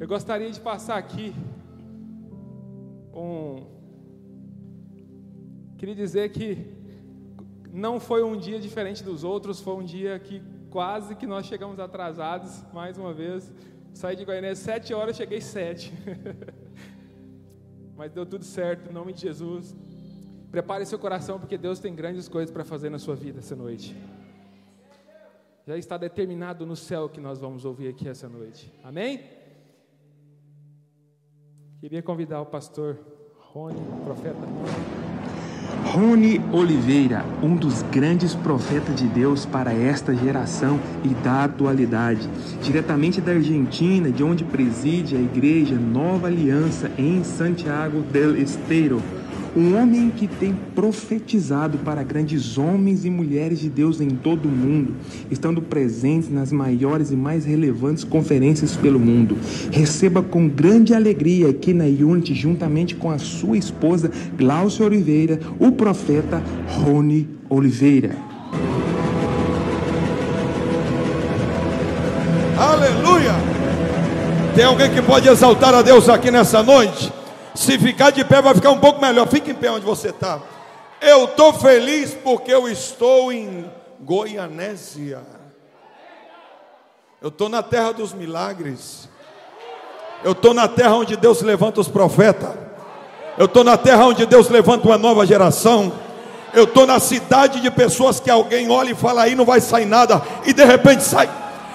Eu gostaria de passar aqui um. Queria dizer que não foi um dia diferente dos outros, foi um dia que quase que nós chegamos atrasados, mais uma vez. Saí de Goiânia às sete horas, cheguei sete. Mas deu tudo certo, em nome de Jesus. Prepare seu coração, porque Deus tem grandes coisas para fazer na sua vida essa noite. Já está determinado no céu que nós vamos ouvir aqui essa noite. Amém? Queria convidar o pastor Rony, profeta. Rony Oliveira, um dos grandes profetas de Deus para esta geração e da atualidade, diretamente da Argentina, de onde preside a igreja Nova Aliança em Santiago del Estero um homem que tem profetizado para grandes homens e mulheres de Deus em todo o mundo, estando presentes nas maiores e mais relevantes conferências pelo mundo. Receba com grande alegria aqui na Unity, juntamente com a sua esposa Glaucia Oliveira, o profeta Rony Oliveira. Aleluia! Tem alguém que pode exaltar a Deus aqui nessa noite? Se ficar de pé, vai ficar um pouco melhor. Fique em pé onde você está. Eu estou feliz porque eu estou em Goianésia. Eu estou na terra dos milagres. Eu estou na terra onde Deus levanta os profetas. Eu estou na terra onde Deus levanta uma nova geração. Eu estou na cidade de pessoas que alguém olha e fala aí não vai sair nada. E de repente sai.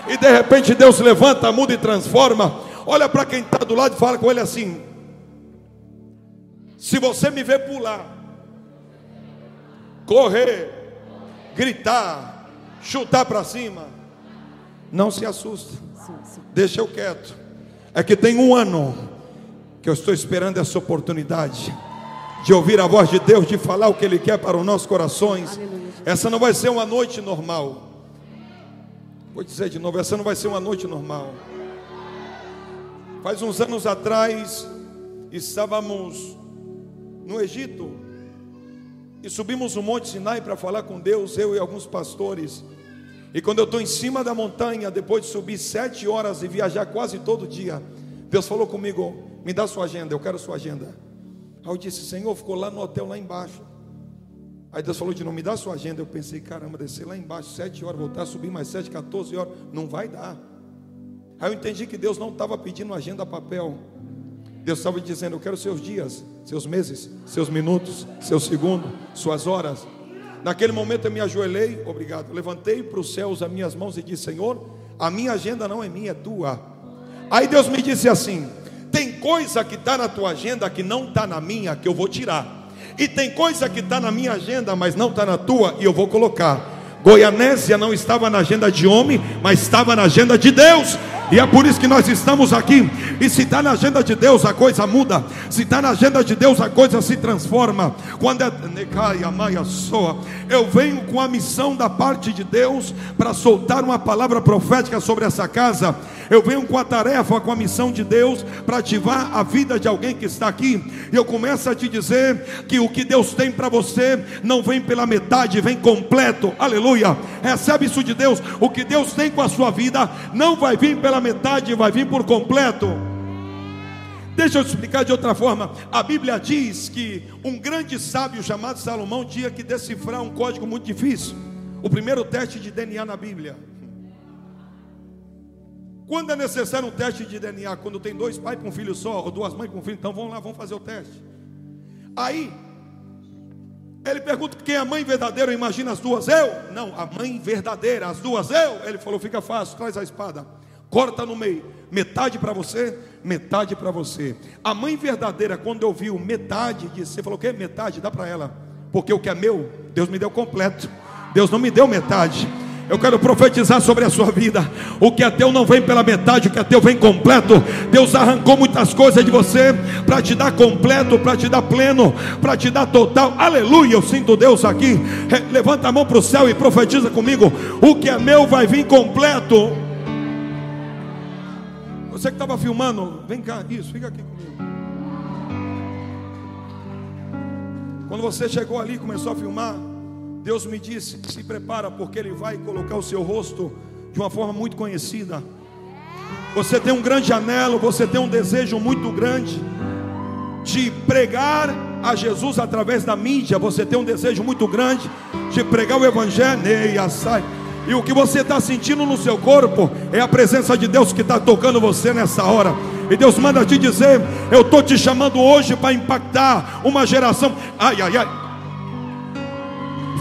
E de repente Deus levanta, muda e transforma. Olha para quem está do lado e fala com ele assim: se você me ver pular, correr, gritar, chutar para cima, não se assusta. Deixa eu quieto. É que tem um ano que eu estou esperando essa oportunidade de ouvir a voz de Deus, de falar o que Ele quer para os nossos corações. Essa não vai ser uma noite normal. Vou dizer de novo, essa não vai ser uma noite normal. Faz uns anos atrás, estávamos no Egito e subimos o Monte Sinai para falar com Deus, eu e alguns pastores. E quando eu estou em cima da montanha, depois de subir sete horas e viajar quase todo dia, Deus falou comigo: me dá sua agenda, eu quero sua agenda. Aí eu disse: Senhor, ficou lá no hotel lá embaixo. Aí Deus falou de não me dá sua agenda. Eu pensei: caramba, descer lá embaixo sete horas, voltar subir mais sete, 14 horas, não vai dar. Aí eu entendi que Deus não estava pedindo agenda papel. Deus estava dizendo: Eu quero seus dias, seus meses, seus minutos, seus segundos, suas horas. Naquele momento eu me ajoelhei, obrigado. Levantei para os céus as minhas mãos e disse: Senhor, a minha agenda não é minha, é tua. Aí Deus me disse assim: Tem coisa que está na tua agenda que não está na minha, que eu vou tirar. E tem coisa que está na minha agenda, mas não está na tua, e eu vou colocar. Goianésia não estava na agenda de homem, mas estava na agenda de Deus. E é por isso que nós estamos aqui. E se está na agenda de Deus, a coisa muda. Se está na agenda de Deus, a coisa se transforma. Quando é eu venho com a missão da parte de Deus para soltar uma palavra profética sobre essa casa. Eu venho com a tarefa, com a missão de Deus para ativar a vida de alguém que está aqui. E eu começo a te dizer que o que Deus tem para você não vem pela metade, vem completo. Aleluia. Recebe isso de Deus. O que Deus tem com a sua vida não vai vir pela metade, vai vir por completo. Deixa eu te explicar de outra forma. A Bíblia diz que um grande sábio chamado Salomão tinha que decifrar um código muito difícil. O primeiro teste de DNA na Bíblia. Quando é necessário um teste de DNA? Quando tem dois pais com um filho só, ou duas mães com um filho, então vamos lá, vamos fazer o teste. Aí, ele pergunta quem é a mãe verdadeira, imagina as duas, eu? Não, a mãe verdadeira, as duas, eu? Ele falou, fica fácil, traz a espada, corta no meio, metade para você, metade para você. A mãe verdadeira, quando ouviu metade, disse, você falou o quê? Metade, dá para ela, porque o que é meu, Deus me deu completo, Deus não me deu metade. Eu quero profetizar sobre a sua vida. O que é teu não vem pela metade, o que é teu vem completo. Deus arrancou muitas coisas de você para te dar completo, para te dar pleno, para te dar total. Aleluia! Eu sinto Deus aqui. Levanta a mão para o céu e profetiza comigo. O que é meu vai vir completo. Você que estava filmando, vem cá, isso, fica aqui comigo. Quando você chegou ali e começou a filmar, Deus me disse: se prepara, porque Ele vai colocar o seu rosto de uma forma muito conhecida. Você tem um grande anelo, você tem um desejo muito grande de pregar a Jesus através da mídia. Você tem um desejo muito grande de pregar o Evangelho. E o que você está sentindo no seu corpo é a presença de Deus que está tocando você nessa hora. E Deus manda te dizer: Eu estou te chamando hoje para impactar uma geração. Ai, ai, ai.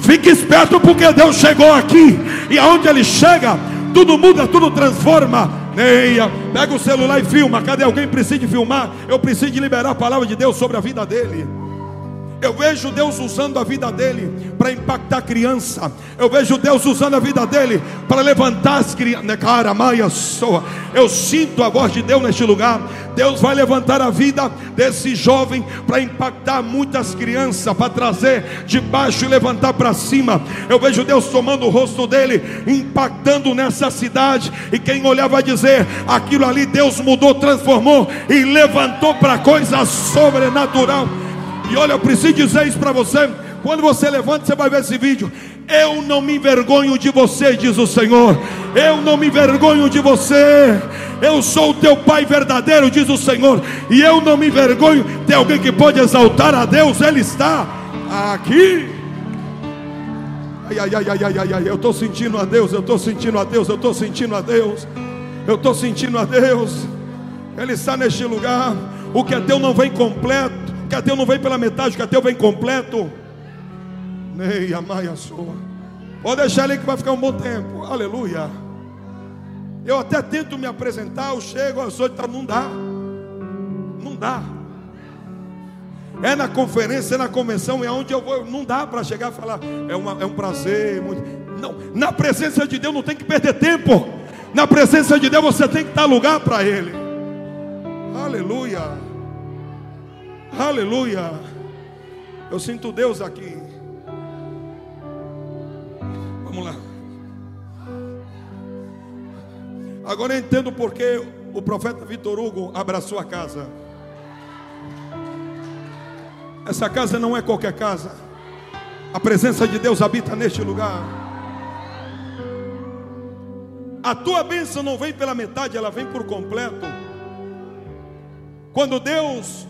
Fique esperto porque Deus chegou aqui. E aonde Ele chega, tudo muda, tudo transforma. Neia, pega o celular e filma. Cadê alguém precisa de filmar? Eu preciso de liberar a palavra de Deus sobre a vida dele. Eu vejo Deus usando a vida dele para impactar a criança. Eu vejo Deus usando a vida dele para levantar as crianças. Né. Eu sinto a voz de Deus neste lugar. Deus vai levantar a vida desse jovem para impactar muitas crianças, para trazer de baixo e levantar para cima. Eu vejo Deus tomando o rosto dele, impactando nessa cidade. E quem olhar vai dizer: aquilo ali Deus mudou, transformou e levantou para coisa sobrenatural. E olha, eu preciso dizer isso para você. Quando você levanta, você vai ver esse vídeo. Eu não me envergonho de você, diz o Senhor. Eu não me envergonho de você. Eu sou o teu Pai verdadeiro, diz o Senhor. E eu não me envergonho. Tem alguém que pode exaltar a Deus? Ele está aqui. Ai, ai, ai, ai, ai, ai, eu estou sentindo a Deus, eu estou sentindo a Deus, eu estou sentindo a Deus, eu estou sentindo a Deus. Ele está neste lugar. O que é teu não vem completo que é teu não vem pela metade, o que é teu vem completo. Nei, a sua. Pode deixar ali que vai ficar um bom tempo. Aleluia. Eu até tento me apresentar, eu chego, eu sou, tá, não dá. Não dá. É na conferência, é na convenção, é onde eu vou. Não dá para chegar e falar, é, uma, é um prazer. Muito... Não, na presença de Deus não tem que perder tempo. Na presença de Deus você tem que dar lugar para Ele. Aleluia. Aleluia. Eu sinto Deus aqui. Vamos lá. Agora eu entendo porque o profeta Vitor Hugo abraçou a casa. Essa casa não é qualquer casa. A presença de Deus habita neste lugar. A tua bênção não vem pela metade, ela vem por completo. Quando Deus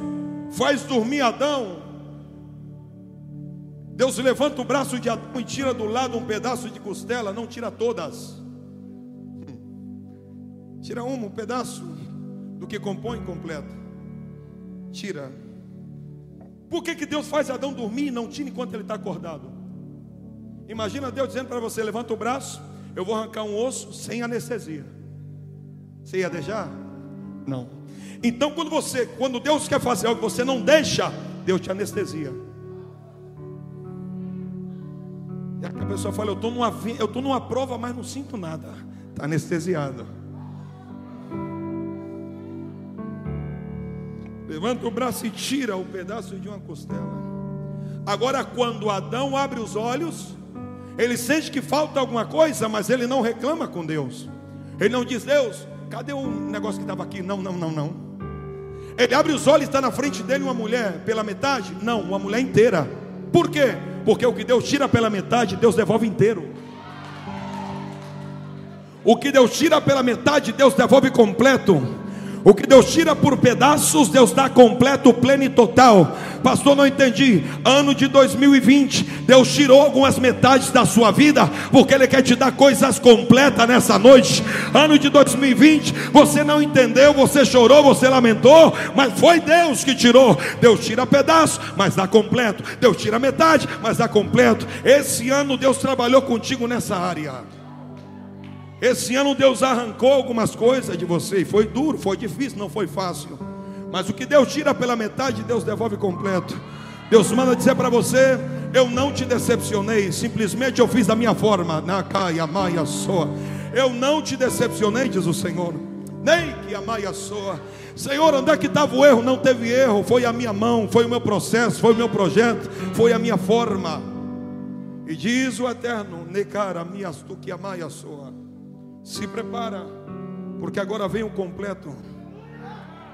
faz dormir Adão. Deus levanta o braço de Adão e tira do lado um pedaço de costela, não tira todas. Tira uma, um pedaço do que compõe completo. Tira. Por que, que Deus faz Adão dormir e não tira enquanto ele está acordado? Imagina Deus dizendo para você: levanta o braço, eu vou arrancar um osso sem anestesia. Você ia deixar? Não. Então, quando você, quando Deus quer fazer algo você não deixa, Deus te anestesia. E a pessoa fala: Eu estou numa, eu numa prova, mas não sinto nada. Está anestesiado. Levanta o braço e tira o pedaço de uma costela. Agora, quando Adão abre os olhos, ele sente que falta alguma coisa, mas ele não reclama com Deus. Ele não diz: Deus, cadê o negócio que estava aqui? Não, não, não, não. Ele abre os olhos e está na frente dele uma mulher pela metade? Não, uma mulher inteira. Por quê? Porque o que Deus tira pela metade, Deus devolve inteiro. O que Deus tira pela metade, Deus devolve completo. O que Deus tira por pedaços, Deus dá completo, pleno e total. Pastor, não entendi. Ano de 2020, Deus tirou algumas metades da sua vida, porque Ele quer te dar coisas completas nessa noite. Ano de 2020, você não entendeu, você chorou, você lamentou, mas foi Deus que tirou. Deus tira pedaço, mas dá completo. Deus tira metade, mas dá completo. Esse ano Deus trabalhou contigo nessa área. Esse ano Deus arrancou algumas coisas de você. E foi duro, foi difícil, não foi fácil. Mas o que Deus tira pela metade, Deus devolve completo. Deus manda dizer para você: Eu não te decepcionei, simplesmente eu fiz da minha forma. Na caia, maia soa. Eu não te decepcionei, diz o Senhor. Nem que a maia soa. Senhor, onde é que estava o erro? Não teve erro, foi a minha mão, foi o meu processo, foi o meu projeto, foi a minha forma. E diz o Eterno: Necara, minhas tu que a maia soa. Se prepara, porque agora vem o completo.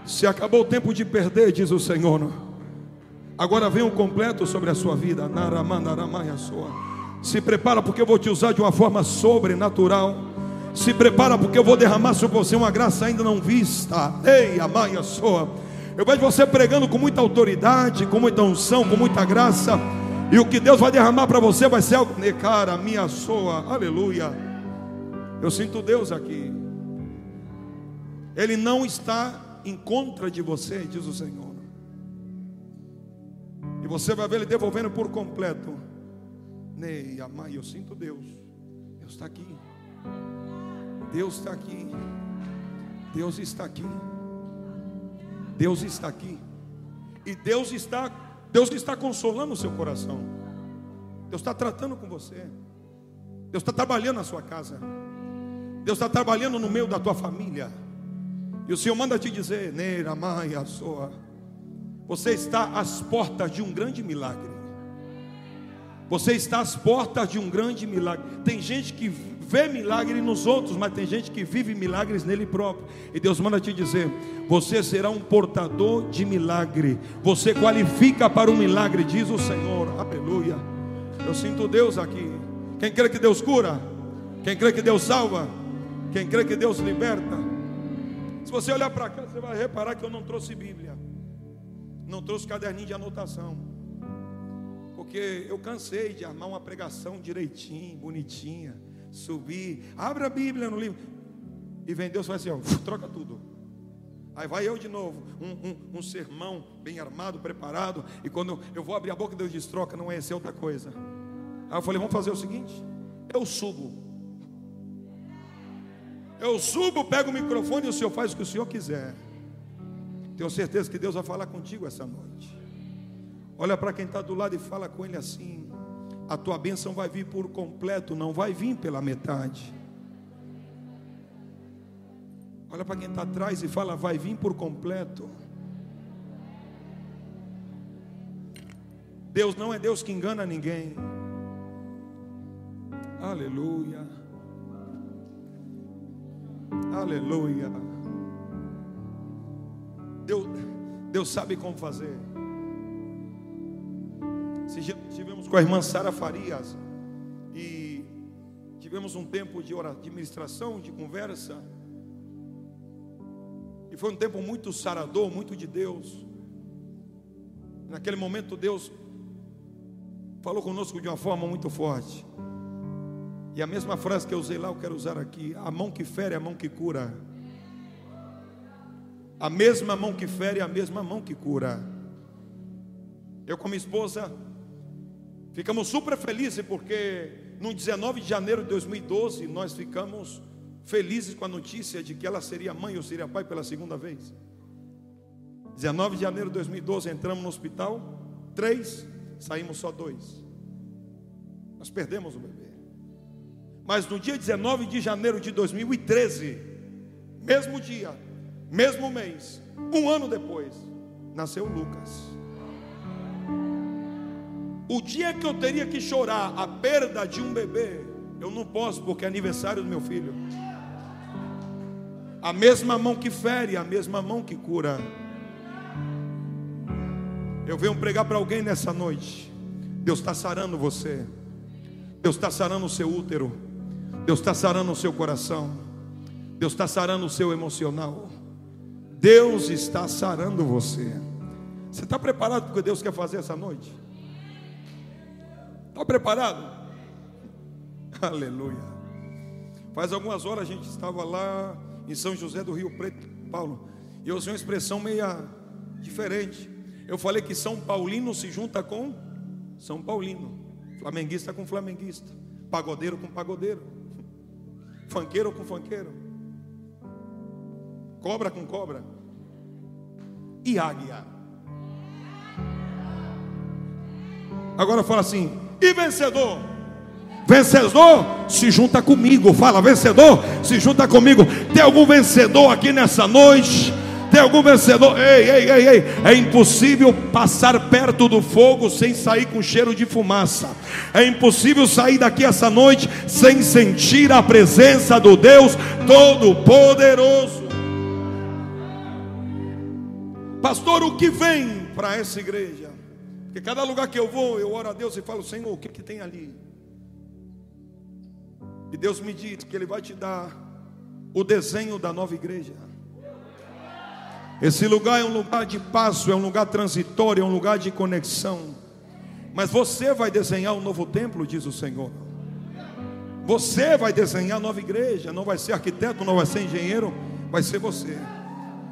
Se acabou o tempo de perder, diz o Senhor. Agora vem o completo sobre a sua vida. Se prepara, porque eu vou te usar de uma forma sobrenatural. Se prepara porque eu vou derramar sobre você uma graça ainda não vista. Ei, amaia soa. Eu vejo você pregando com muita autoridade, com muita unção, com muita graça. E o que Deus vai derramar para você vai ser algo. Cara, minha soa, aleluia. Eu sinto Deus aqui. Ele não está em contra de você, diz o Senhor. E você vai ver Ele devolvendo por completo. Nei, amai, eu sinto Deus. Deus está aqui. Deus está aqui. Deus está aqui. Deus está aqui. E Deus está, Deus está consolando o seu coração. Deus está tratando com você. Deus está trabalhando na sua casa. Deus está trabalhando no meio da tua família. E o Senhor manda te dizer, Neira, Maia, Soa. Você está às portas de um grande milagre. Você está às portas de um grande milagre. Tem gente que vê milagre nos outros, mas tem gente que vive milagres nele próprio. E Deus manda te dizer: você será um portador de milagre. Você qualifica para o milagre, diz o Senhor. Aleluia. Eu sinto Deus aqui. Quem crê que Deus cura? Quem crê que Deus salva? Quem crê que Deus liberta? Se você olhar para cá, você vai reparar que eu não trouxe Bíblia. Não trouxe caderninho de anotação. Porque eu cansei de armar uma pregação direitinho, bonitinha subir, abre a Bíblia no livro. E vem Deus faz assim, ó, troca tudo. Aí vai eu de novo, um, um, um, sermão bem armado, preparado. E quando eu vou abrir a boca, Deus diz: troca, não é esse, é outra coisa. Aí eu falei: vamos fazer o seguinte: eu subo. Eu subo, pego o microfone e o senhor faz o que o senhor quiser. Tenho certeza que Deus vai falar contigo essa noite. Olha para quem está do lado e fala com ele assim: a tua bênção vai vir por completo, não vai vir pela metade. Olha para quem está atrás e fala, vai vir por completo. Deus não é Deus que engana ninguém. Aleluia. Aleluia. Deus, Deus sabe como fazer. Estivemos com a irmã Sara Farias e tivemos um tempo de administração, de conversa. E foi um tempo muito sarador, muito de Deus. Naquele momento Deus falou conosco de uma forma muito forte. E a mesma frase que eu usei lá, eu quero usar aqui: a mão que fere a mão que cura. A mesma mão que fere a mesma mão que cura. Eu com minha esposa Ficamos super felizes porque no 19 de janeiro de 2012 nós ficamos felizes com a notícia de que ela seria mãe ou seria pai pela segunda vez. 19 de janeiro de 2012 entramos no hospital, três, saímos só dois. Nós perdemos o bebê. Mas no dia 19 de janeiro de 2013, mesmo dia, mesmo mês, um ano depois, nasceu Lucas. O dia que eu teria que chorar a perda de um bebê, eu não posso, porque é aniversário do meu filho. A mesma mão que fere, a mesma mão que cura. Eu venho pregar para alguém nessa noite. Deus está sarando você. Deus está sarando o seu útero. Deus está sarando o seu coração. Deus está sarando o seu emocional. Deus está sarando você. Você está preparado para o que Deus quer fazer essa noite? Está preparado? Aleluia. Faz algumas horas a gente estava lá em São José do Rio Preto, Paulo, e eu usei uma expressão meia diferente. Eu falei que São Paulino se junta com São Paulino, flamenguista com flamenguista, pagodeiro com pagodeiro, fanqueiro com fanqueiro, cobra com cobra e águia. Agora fala assim: e vencedor. Vencedor se junta comigo. Fala, vencedor se junta comigo. Tem algum vencedor aqui nessa noite? Tem algum vencedor? Ei, ei, ei, ei. É impossível passar perto do fogo sem sair com cheiro de fumaça. É impossível sair daqui essa noite sem sentir a presença do Deus Todo-Poderoso. Pastor, o que vem para essa igreja? Porque cada lugar que eu vou, eu oro a Deus e falo, Senhor, o que, que tem ali? E Deus me diz que Ele vai te dar o desenho da nova igreja. Esse lugar é um lugar de passo, é um lugar transitório, é um lugar de conexão. Mas você vai desenhar um novo templo, diz o Senhor. Você vai desenhar a nova igreja, não vai ser arquiteto, não vai ser engenheiro, vai ser você.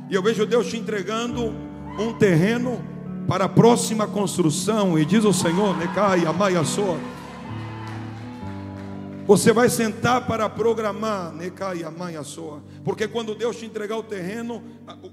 E eu vejo Deus te entregando um terreno para a próxima construção, e diz o Senhor, Necai, Amai, Soa. Você vai sentar para programar, Necai, Amai, Soa. Porque quando Deus te entregar o terreno,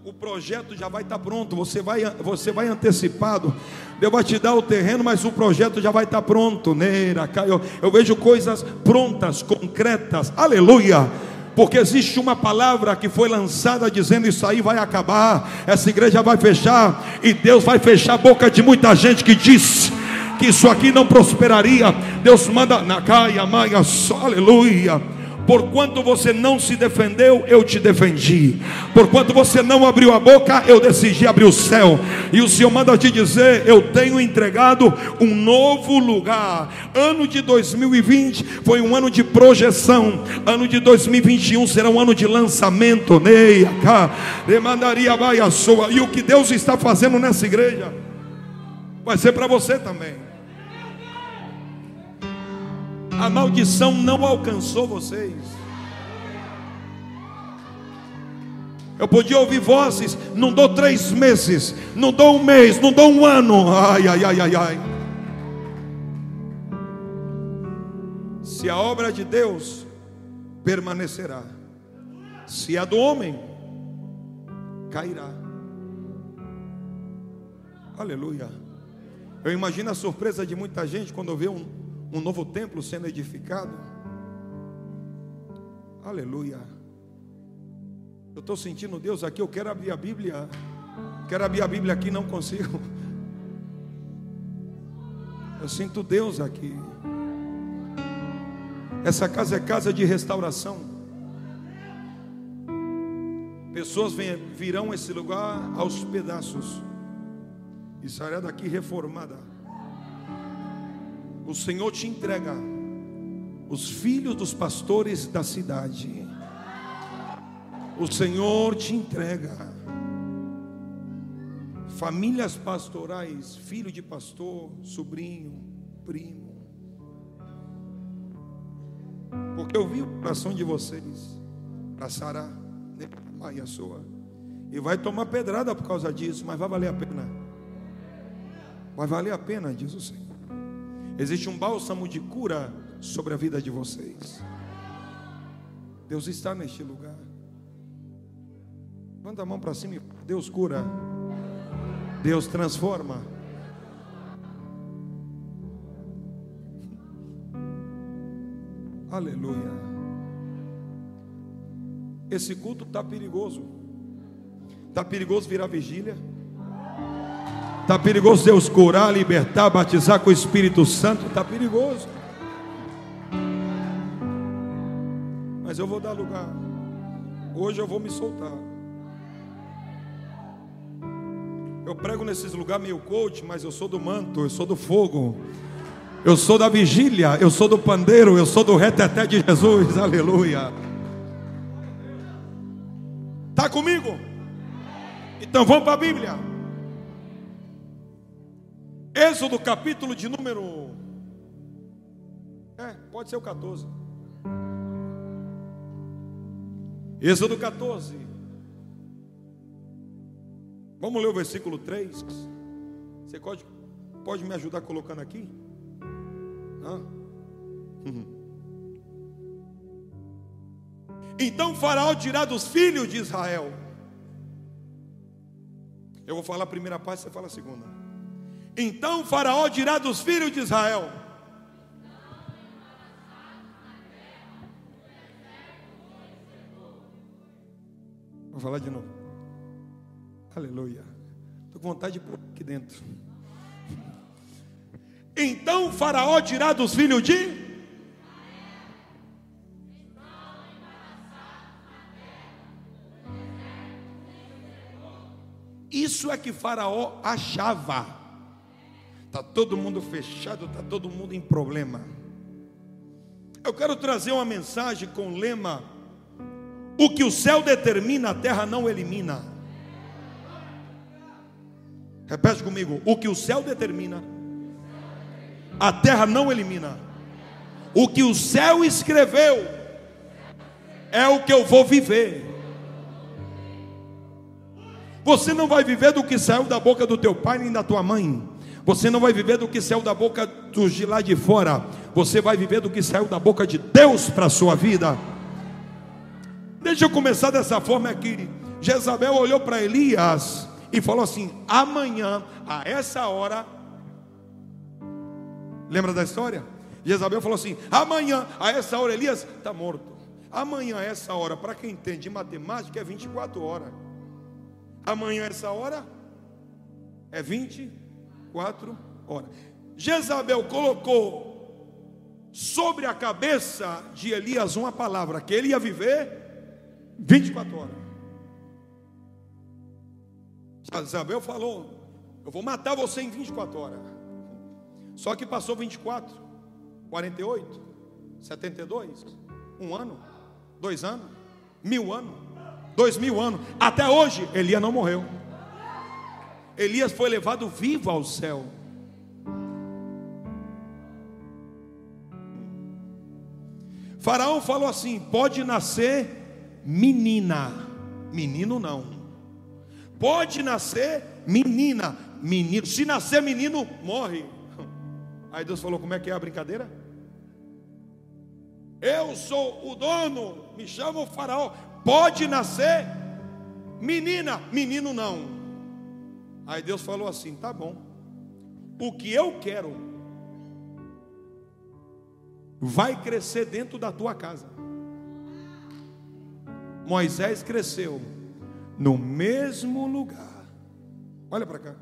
o projeto já vai estar pronto. Você vai, você vai antecipado. Deus vai te dar o terreno, mas o projeto já vai estar pronto. Neira, eu, eu vejo coisas prontas, concretas. Aleluia porque existe uma palavra que foi lançada dizendo: Isso aí vai acabar, essa igreja vai fechar, e Deus vai fechar a boca de muita gente que diz que isso aqui não prosperaria. Deus manda na caia, maia, aleluia. Porquanto você não se defendeu, eu te defendi. Porquanto você não abriu a boca, eu decidi abrir o céu. E o Senhor manda te dizer: Eu tenho entregado um novo lugar. Ano de 2020 foi um ano de projeção. Ano de 2021 será um ano de lançamento. Neia, cá, demandaria baia sua. E o que Deus está fazendo nessa igreja vai ser para você também a maldição não alcançou vocês. Eu podia ouvir vozes, não dou três meses, não dou um mês, não dou um ano. Ai, ai, ai, ai, ai. Se a obra de Deus permanecerá, se a do homem cairá. Aleluia. Eu imagino a surpresa de muita gente quando vê um, um novo templo sendo edificado. Aleluia. Eu estou sentindo Deus aqui. Eu quero abrir a Bíblia. Quero abrir a Bíblia aqui, não consigo. Eu sinto Deus aqui. Essa casa é casa de restauração. Pessoas virão esse lugar aos pedaços e sairá daqui reformada o Senhor te entrega os filhos dos pastores da cidade. O Senhor te entrega famílias pastorais, filho de pastor, sobrinho, primo. Porque eu vi o coração de vocês para sarar, né? a sua. E vai tomar pedrada por causa disso, mas vai valer a pena. Vai valer a pena, diz o Senhor. Existe um bálsamo de cura sobre a vida de vocês. Deus está neste lugar. Manda a mão para cima e Deus cura. Deus transforma. Aleluia. Esse culto está perigoso. Está perigoso virar vigília. Está perigoso Deus curar, libertar, batizar com o Espírito Santo. Está perigoso. Mas eu vou dar lugar. Hoje eu vou me soltar. Eu prego nesses lugares meio coach, mas eu sou do manto, eu sou do fogo. Eu sou da vigília, eu sou do pandeiro, eu sou do reteté de Jesus. Aleluia. Está comigo? Então vamos para a Bíblia. Êxodo capítulo de número. É, pode ser o 14. Êxodo 14. Vamos ler o versículo 3. Você pode, pode me ajudar colocando aqui? Uhum. Então Faraó dirá dos filhos de Israel. Eu vou falar a primeira parte, você fala a segunda. Então Faraó dirá dos filhos de Israel: Vou falar de novo. Aleluia. Estou com vontade de pôr aqui dentro. Então Faraó dirá dos filhos de Isso é que Faraó achava. Está todo mundo fechado, está todo mundo em problema. Eu quero trazer uma mensagem com o lema: O que o céu determina, a terra não elimina. Repete comigo: O que o céu determina, a terra não elimina. O que o céu escreveu, é o que eu vou viver. Você não vai viver do que saiu da boca do teu pai nem da tua mãe. Você não vai viver do que saiu da boca dos de lá de fora. Você vai viver do que saiu da boca de Deus para a sua vida. Deixa eu começar dessa forma aqui. Jezabel olhou para Elias e falou assim: amanhã, a essa hora. Lembra da história? Jezabel falou assim: amanhã, a essa hora, Elias está morto. Amanhã, a essa hora, para quem entende matemática, é 24 horas. Amanhã, essa hora, é 24 horas. Jezabel colocou sobre a cabeça de Elias uma palavra, que ele ia viver 24 horas. Jezabel falou: Eu vou matar você em 24 horas. Só que passou 24, 48, 72, um ano dois anos, mil anos, dois mil anos, até hoje Elias não morreu. Elias foi levado vivo ao céu. Faraó falou assim: pode nascer menina, menino não. Pode nascer menina, menino. Se nascer menino, morre. Aí Deus falou: como é que é a brincadeira? Eu sou o dono, me chama o faraó. Pode nascer menina, menino não. Aí Deus falou assim: tá bom. O que eu quero vai crescer dentro da tua casa. Moisés cresceu no mesmo lugar. Olha para cá.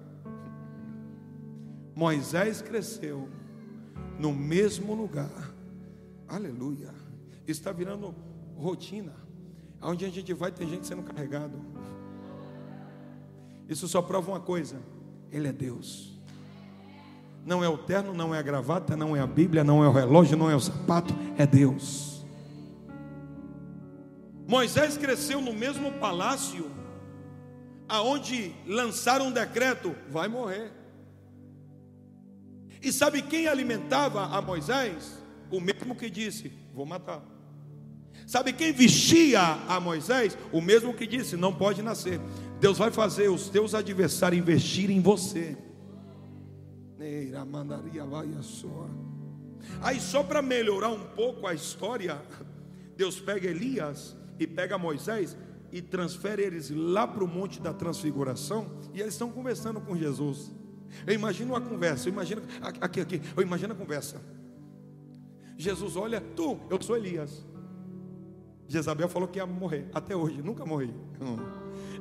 Moisés cresceu no mesmo lugar Aleluia. Está virando rotina. Onde a gente vai, tem gente sendo carregado. Isso só prova uma coisa: Ele é Deus. Não é o terno, não é a gravata, não é a Bíblia, não é o relógio, não é o sapato, é Deus. Moisés cresceu no mesmo palácio aonde lançaram um decreto: vai morrer. E sabe quem alimentava a Moisés? o mesmo que disse: Vou matar. Sabe quem vestia a Moisés? O mesmo que disse: Não pode nascer. Deus vai fazer os teus adversários investir em você. Aí, só para melhorar um pouco a história, Deus pega Elias e pega Moisés e transfere eles lá para o Monte da Transfiguração. E eles estão conversando com Jesus. Eu imagino uma conversa, eu imagino, aqui, aqui, eu imagino a conversa. Jesus olha, tu, eu sou Elias. Jezabel falou que ia morrer, até hoje, nunca morri.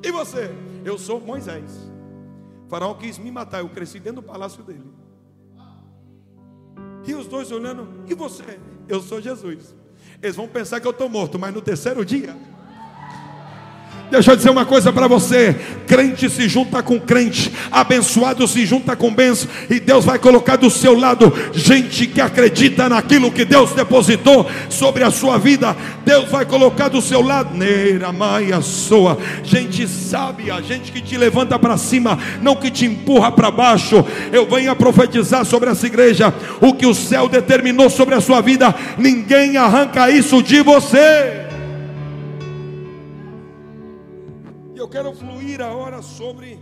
E você? Eu sou Moisés. O faraó quis me matar, eu cresci dentro do palácio dele. E os dois olhando, e você? Eu sou Jesus. Eles vão pensar que eu estou morto, mas no terceiro dia. Deixa eu dizer uma coisa para você: crente se junta com crente, abençoado se junta com bênção, e Deus vai colocar do seu lado gente que acredita naquilo que Deus depositou sobre a sua vida. Deus vai colocar do seu lado, neira, maia, soa, gente sábia, gente que te levanta para cima, não que te empurra para baixo. Eu venho a profetizar sobre essa igreja: o que o céu determinou sobre a sua vida, ninguém arranca isso de você. Quero fluir agora sobre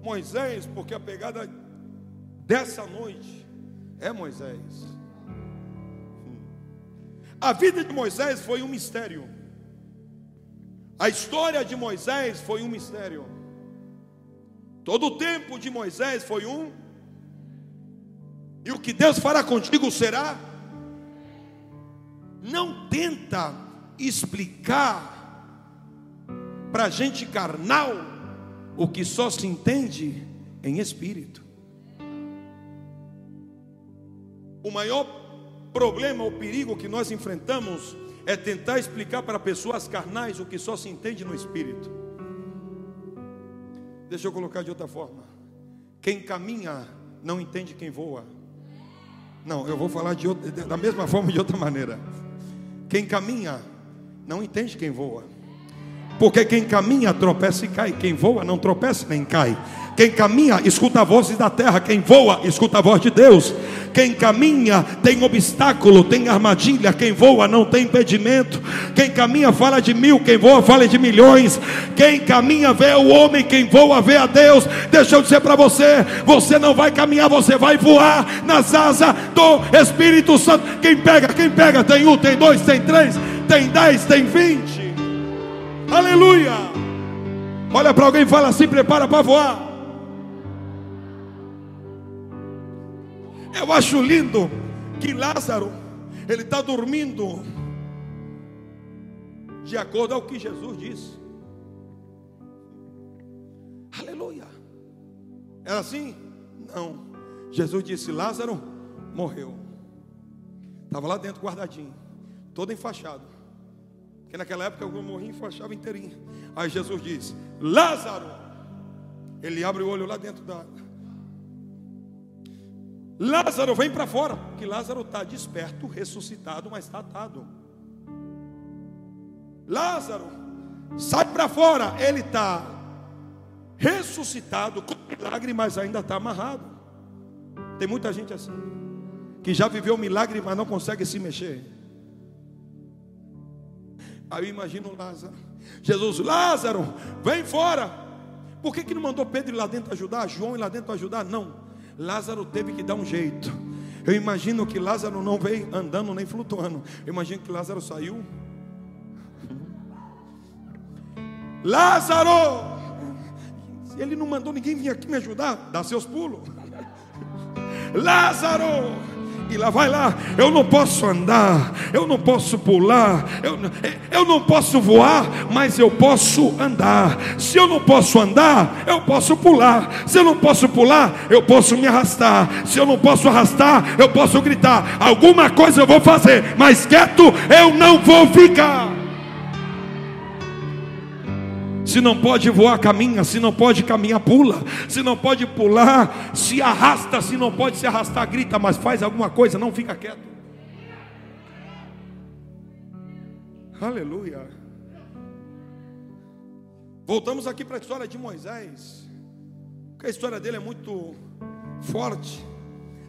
Moisés, porque a pegada dessa noite é Moisés. A vida de Moisés foi um mistério. A história de Moisés foi um mistério. Todo o tempo de Moisés foi um. E o que Deus fará contigo será. Não tenta explicar para gente carnal o que só se entende em espírito. O maior problema, o perigo que nós enfrentamos é tentar explicar para pessoas carnais o que só se entende no espírito. Deixa eu colocar de outra forma. Quem caminha não entende quem voa. Não, eu vou falar de outra, da mesma forma de outra maneira. Quem caminha não entende quem voa. Porque quem caminha tropeça e cai, quem voa não tropeça nem cai. Quem caminha, escuta a voz da terra. Quem voa, escuta a voz de Deus. Quem caminha, tem obstáculo, tem armadilha. Quem voa, não tem impedimento. Quem caminha, fala de mil. Quem voa, fala de milhões. Quem caminha, vê o homem. Quem voa, vê a Deus. Deixa eu dizer para você: você não vai caminhar, você vai voar nas asas do Espírito Santo. Quem pega, quem pega, tem um, tem dois, tem três, tem dez, tem vinte. Aleluia. Olha para alguém e fala assim: prepara para voar. Eu acho lindo que Lázaro, ele está dormindo, de acordo ao que Jesus disse. Aleluia. Era assim? Não. Jesus disse: Lázaro morreu. Estava lá dentro guardadinho, todo enfaixado. Porque naquela época eu morria enfaixava inteirinho. Aí Jesus disse: Lázaro. Ele abre o olho lá dentro da, Lázaro, vem para fora. Que Lázaro está desperto, ressuscitado, mas está atado. Lázaro, sai para fora. Ele está ressuscitado, com milagre, mas ainda está amarrado. Tem muita gente assim, que já viveu milagre, mas não consegue se mexer. Aí eu imagino Lázaro. Jesus, Lázaro, vem fora. Por que, que não mandou Pedro ir lá dentro ajudar? João ir lá dentro ajudar? Não. Lázaro teve que dar um jeito. Eu imagino que Lázaro não veio andando nem flutuando. Eu imagino que Lázaro saiu. Lázaro! Ele não mandou ninguém vir aqui me ajudar, dá seus pulos. Lázaro! Lá vai lá, eu não posso andar, eu não posso pular, eu, eu não posso voar, mas eu posso andar. Se eu não posso andar, eu posso pular. Se eu não posso pular, eu posso me arrastar. Se eu não posso arrastar, eu posso gritar. Alguma coisa eu vou fazer, mas quieto eu não vou ficar. Se não pode voar, caminha. Se não pode caminhar, pula. Se não pode pular, se arrasta. Se não pode se arrastar, grita. Mas faz alguma coisa, não fica quieto. Aleluia. Voltamos aqui para a história de Moisés. Porque a história dele é muito forte.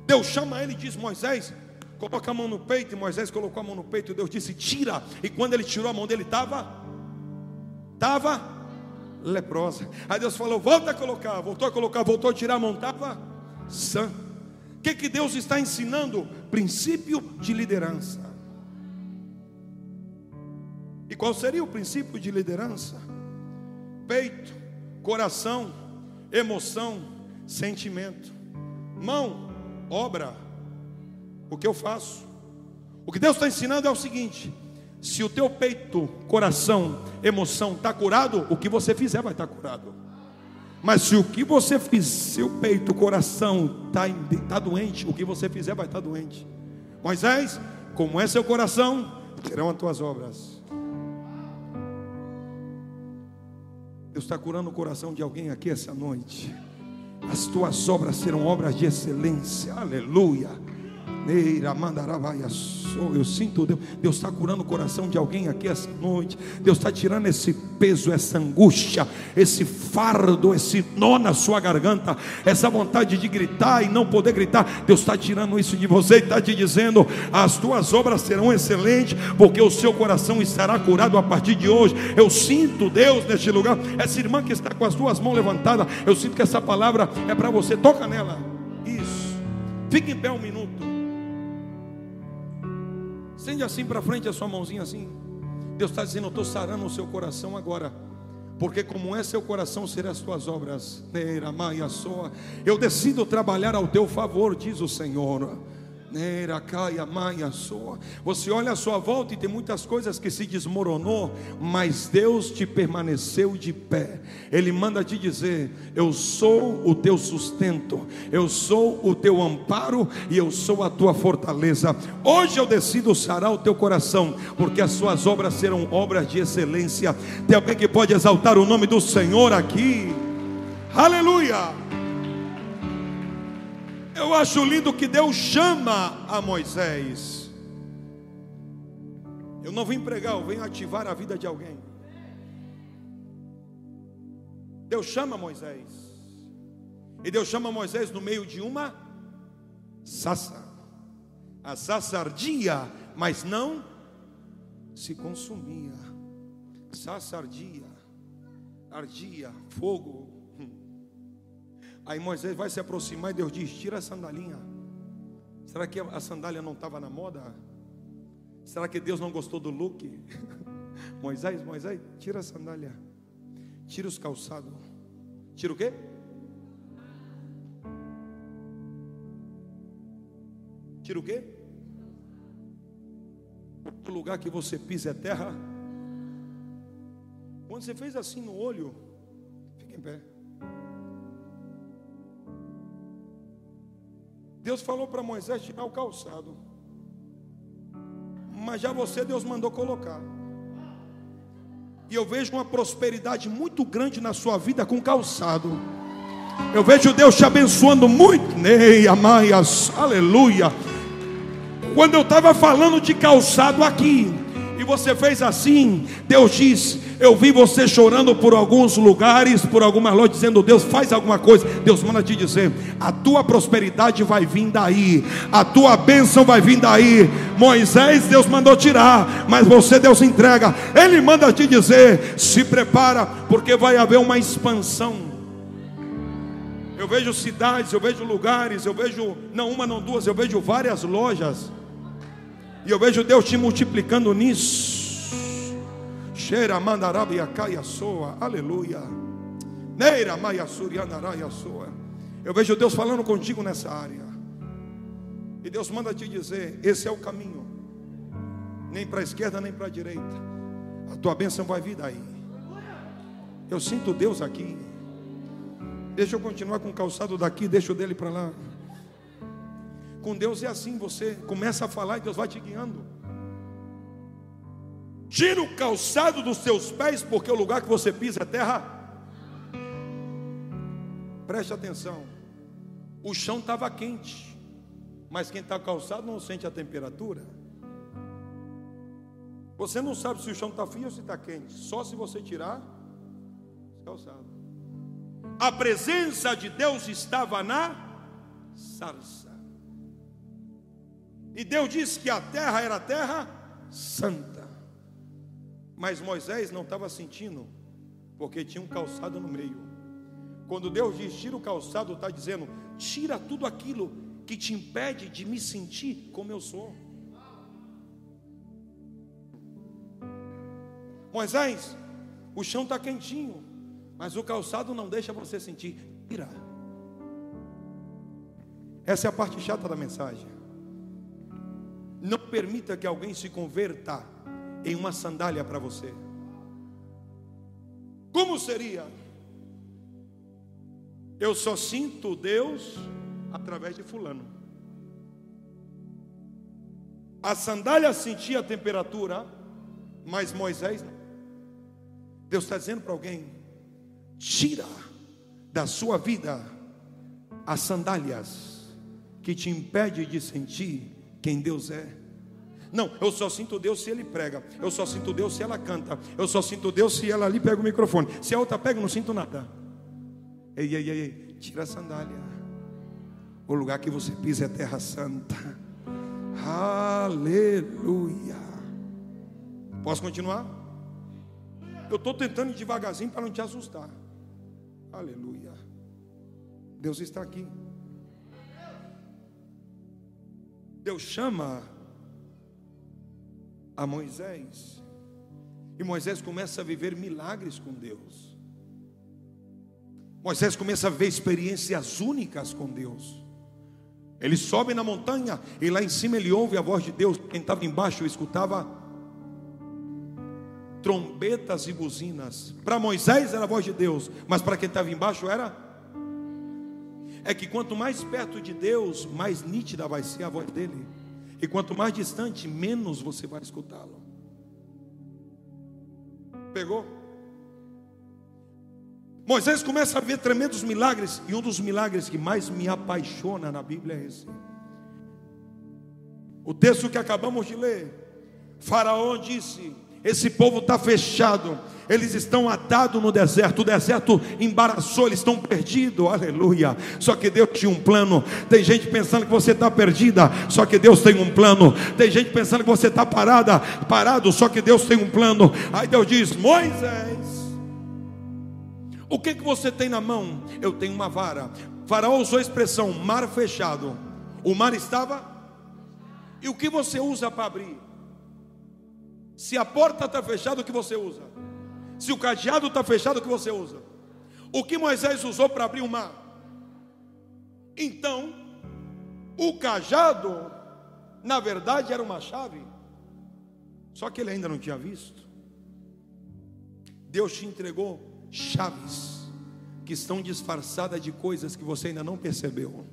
Deus chama ele e diz: Moisés, coloca a mão no peito. E Moisés colocou a mão no peito. Deus disse: Tira. E quando ele tirou a mão dele, estava. Estava leprosa. Aí Deus falou: volta a colocar, voltou a colocar, voltou a tirar a mão, estava sã. O que, que Deus está ensinando? Princípio de liderança. E qual seria o princípio de liderança? Peito, coração, emoção, sentimento. Mão, obra. O que eu faço? O que Deus está ensinando é o seguinte: se o teu peito, coração, emoção está curado, o que você fizer vai estar tá curado. Mas se o que você fizer, seu peito, coração está tá doente, o que você fizer vai estar tá doente. Moisés, como é seu coração, serão as tuas obras. Deus está curando o coração de alguém aqui essa noite. As tuas obras serão obras de excelência. Aleluia. Eu sinto Deus. Deus está curando o coração de alguém aqui essa noite. Deus está tirando esse peso, essa angústia, esse fardo, esse nó na sua garganta, essa vontade de gritar e não poder gritar. Deus está tirando isso de você e está te dizendo: as tuas obras serão excelentes, porque o seu coração estará curado a partir de hoje. Eu sinto Deus neste lugar. Essa irmã que está com as duas mãos levantadas, eu sinto que essa palavra é para você. Toca nela. Isso. Fique em pé um minuto. Estende assim para frente a sua mãozinha assim. Deus está dizendo: Eu estou sarando o seu coração agora. Porque como é seu coração, serão as tuas obras. Eu decido trabalhar ao teu favor, diz o Senhor. Você olha à sua volta e tem muitas coisas que se desmoronou, mas Deus te permaneceu de pé. Ele manda te dizer: Eu sou o teu sustento, eu sou o teu amparo e eu sou a tua fortaleza. Hoje eu decido sarar o teu coração, porque as suas obras serão obras de excelência. Tem alguém que pode exaltar o nome do Senhor aqui? Aleluia! Eu acho lindo que Deus chama a Moisés. Eu não vim pregar, eu venho ativar a vida de alguém. Deus chama Moisés. E Deus chama Moisés no meio de uma sassa. A sassa ardia, mas não se consumia. Sassa ardia, ardia, fogo. Aí Moisés vai se aproximar e Deus diz: Tira a sandalinha. Será que a sandália não estava na moda? Será que Deus não gostou do look? Moisés, Moisés, tira a sandália. Tira os calçados. Tira o quê? Tira o quê? O lugar que você pisa é terra. Quando você fez assim no olho, fica em pé. Deus falou para Moisés tirar o calçado. Mas já você Deus mandou colocar. E eu vejo uma prosperidade muito grande na sua vida com calçado. Eu vejo Deus te abençoando muito. Nei, amaias, aleluia. Quando eu estava falando de calçado aqui, e você fez assim, Deus diz: Eu vi você chorando por alguns lugares, por algumas lojas, dizendo: Deus, faz alguma coisa. Deus manda te dizer: A tua prosperidade vai vir daí, a tua bênção vai vir daí. Moisés, Deus mandou tirar, mas você, Deus entrega. Ele manda te dizer: Se prepara, porque vai haver uma expansão. Eu vejo cidades, eu vejo lugares, eu vejo não uma, não duas, eu vejo várias lojas. E eu vejo Deus te multiplicando nisso. Cheira mandarabia caia soa. Aleluia. Neira maia surianaraia soa. Eu vejo Deus falando contigo nessa área. E Deus manda te dizer: esse é o caminho. Nem para a esquerda, nem para a direita. A tua bênção vai vir daí. Eu sinto Deus aqui. Deixa eu continuar com o calçado daqui, deixa o dele para lá. Com Deus é assim, você começa a falar e Deus vai te guiando. Tira o calçado dos seus pés, porque o lugar que você pisa é terra. Preste atenção. O chão estava quente, mas quem está calçado não sente a temperatura. Você não sabe se o chão está frio ou se está quente, só se você tirar os calçados. A presença de Deus estava na sarça. E Deus disse que a terra era terra santa. Mas Moisés não estava sentindo, porque tinha um calçado no meio. Quando Deus diz tira o calçado, está dizendo tira tudo aquilo que te impede de me sentir como eu sou. Moisés, o chão está quentinho, mas o calçado não deixa você sentir. Tira. Essa é a parte chata da mensagem. Não permita que alguém se converta em uma sandália para você. Como seria? Eu só sinto Deus através de Fulano. A sandália sentia a temperatura, mas Moisés não. Deus está dizendo para alguém: tira da sua vida as sandálias que te impede de sentir quem Deus é. Não, eu só sinto Deus se ele prega. Eu só sinto Deus se ela canta. Eu só sinto Deus se ela ali pega o microfone. Se a outra pega, eu não sinto nada. Ei, ei, ei, tira a sandália. O lugar que você pisa é terra santa. Aleluia. Posso continuar? Eu estou tentando devagarzinho para não te assustar. Aleluia. Deus está aqui. Deus chama a Moisés. E Moisés começa a viver milagres com Deus. Moisés começa a ver experiências únicas com Deus. Ele sobe na montanha e lá em cima ele ouve a voz de Deus. Quem estava embaixo escutava trombetas e buzinas. Para Moisés era a voz de Deus, mas para quem estava embaixo era é que quanto mais perto de Deus, mais nítida vai ser a voz dele. E quanto mais distante, menos você vai escutá-lo. Pegou? Moisés começa a ver tremendos milagres, e um dos milagres que mais me apaixona na Bíblia é esse. O texto que acabamos de ler. Faraó disse: Esse povo está fechado, eles estão atados no deserto, o deserto embaraçou, eles estão perdidos, aleluia. Só que Deus tinha um plano. Tem gente pensando que você está perdida, só que Deus tem um plano. Tem gente pensando que você está parada, parado, só que Deus tem um plano. Aí Deus diz: Moisés. O que, que você tem na mão? Eu tenho uma vara. Faraó usou a expressão mar fechado. O mar estava. E o que você usa para abrir? Se a porta está fechada, o que você usa? Se o cadeado está fechado, o que você usa? O que Moisés usou para abrir o mar? Então, o cajado, na verdade, era uma chave. Só que ele ainda não tinha visto. Deus te entregou chaves que estão disfarçadas de coisas que você ainda não percebeu.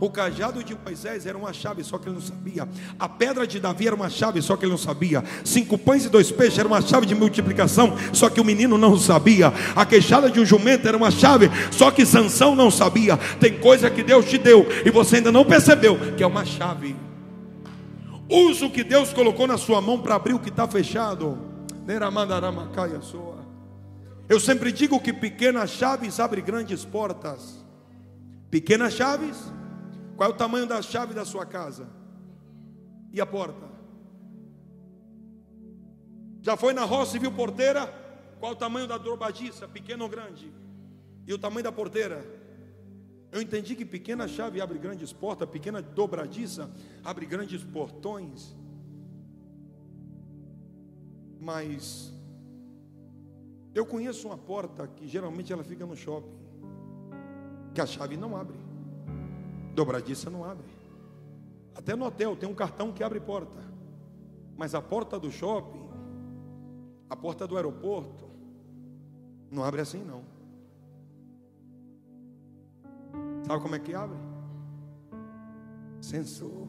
O cajado de Moisés era uma chave, só que ele não sabia. A pedra de Davi era uma chave, só que ele não sabia. Cinco pães e dois peixes era uma chave de multiplicação, só que o menino não sabia. A queixada de um jumento era uma chave, só que Sansão não sabia. Tem coisa que Deus te deu e você ainda não percebeu que é uma chave. Usa o que Deus colocou na sua mão para abrir o que está fechado. Eu sempre digo que pequenas chaves abrem grandes portas. Pequenas chaves, qual é o tamanho da chave da sua casa? E a porta? Já foi na roça e viu porteira? Qual o tamanho da dobradiça, pequena ou grande? E o tamanho da porteira? Eu entendi que pequena chave abre grandes portas, pequena dobradiça abre grandes portões. Mas eu conheço uma porta que geralmente ela fica no shopping, que a chave não abre, dobradiça não abre. Até no hotel tem um cartão que abre porta, mas a porta do shopping, a porta do aeroporto, não abre assim não. Sabe como é que abre? Sensor.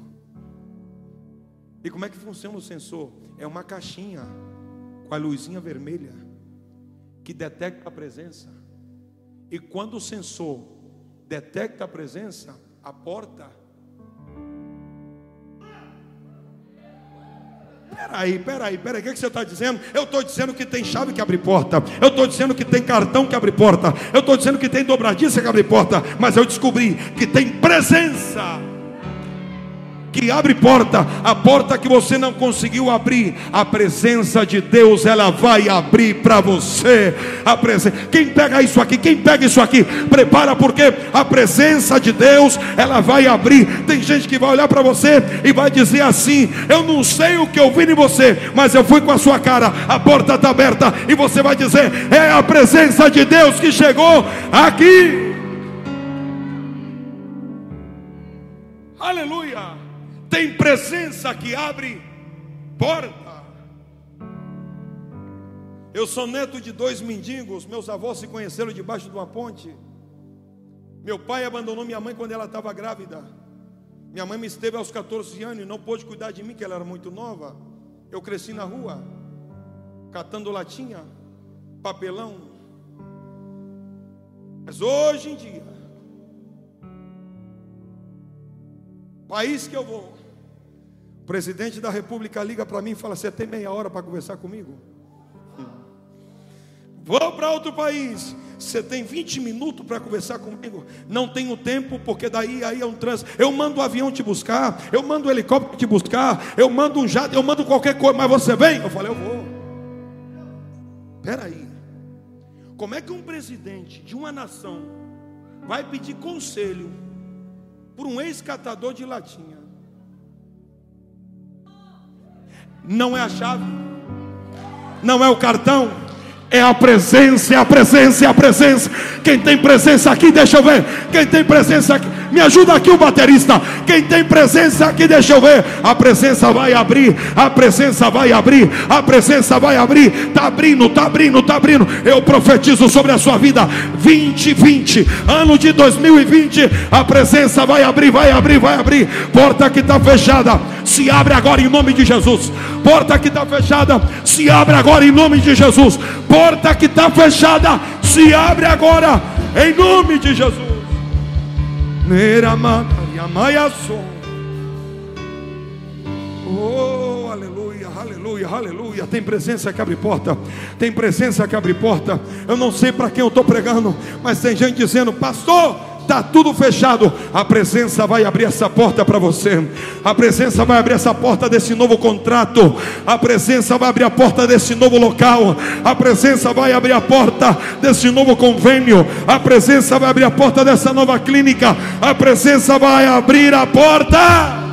E como é que funciona o sensor? É uma caixinha com a luzinha vermelha que detecta a presença. E quando o sensor detecta a presença, a porta. Peraí, peraí, peraí, o que, que você está dizendo? Eu estou dizendo que tem chave que abre porta, eu estou dizendo que tem cartão que abre porta, eu estou dizendo que tem dobradiça que abre porta, mas eu descobri que tem presença que abre porta, a porta que você não conseguiu abrir, a presença de Deus ela vai abrir para você. A presença. Quem pega isso aqui? Quem pega isso aqui? Prepara porque a presença de Deus ela vai abrir. Tem gente que vai olhar para você e vai dizer assim: "Eu não sei o que eu vi em você, mas eu fui com a sua cara. A porta está aberta e você vai dizer: "É a presença de Deus que chegou aqui". Aleluia tem presença que abre porta. Eu sou neto de dois mendigos, meus avós se conheceram debaixo de uma ponte. Meu pai abandonou minha mãe quando ela estava grávida. Minha mãe me esteve aos 14 anos e não pôde cuidar de mim, que ela era muito nova. Eu cresci na rua, catando latinha, papelão. Mas hoje em dia, país que eu vou, presidente da república liga para mim e fala: Você tem meia hora para conversar comigo? Vou para outro país. Você tem 20 minutos para conversar comigo? Não tenho tempo, porque daí aí é um trânsito. Eu mando o um avião te buscar, eu mando o um helicóptero te buscar, eu mando um jato, eu mando qualquer coisa, mas você vem? Eu falei, eu vou. Espera aí. Como é que um presidente de uma nação vai pedir conselho por um ex-catador de latinha? Não é a chave, não é o cartão, é a presença, é a presença, é a presença. Quem tem presença aqui, deixa eu ver. Quem tem presença aqui, me ajuda aqui o baterista. Quem tem presença aqui, deixa eu ver. A presença vai abrir, a presença vai abrir, a presença vai abrir. Tá abrindo, tá abrindo, tá abrindo. Eu profetizo sobre a sua vida 2020, ano de 2020, a presença vai abrir, vai abrir, vai abrir. Porta que está fechada, se abre agora em nome de Jesus. Porta que está fechada, se abre agora em nome de Jesus. Porta que está fechada, se abre agora, em nome de Jesus. Oh, aleluia, aleluia, aleluia. Tem presença que abre porta. Tem presença que abre porta. Eu não sei para quem eu estou pregando, mas tem gente dizendo, pastor, está tudo fechado. A presença vai abrir essa porta para você. A presença vai abrir essa porta desse novo contrato. A presença vai abrir a porta desse novo local. A presença vai abrir a porta desse novo convênio. A presença vai abrir a porta dessa nova clínica. A presença vai abrir a porta.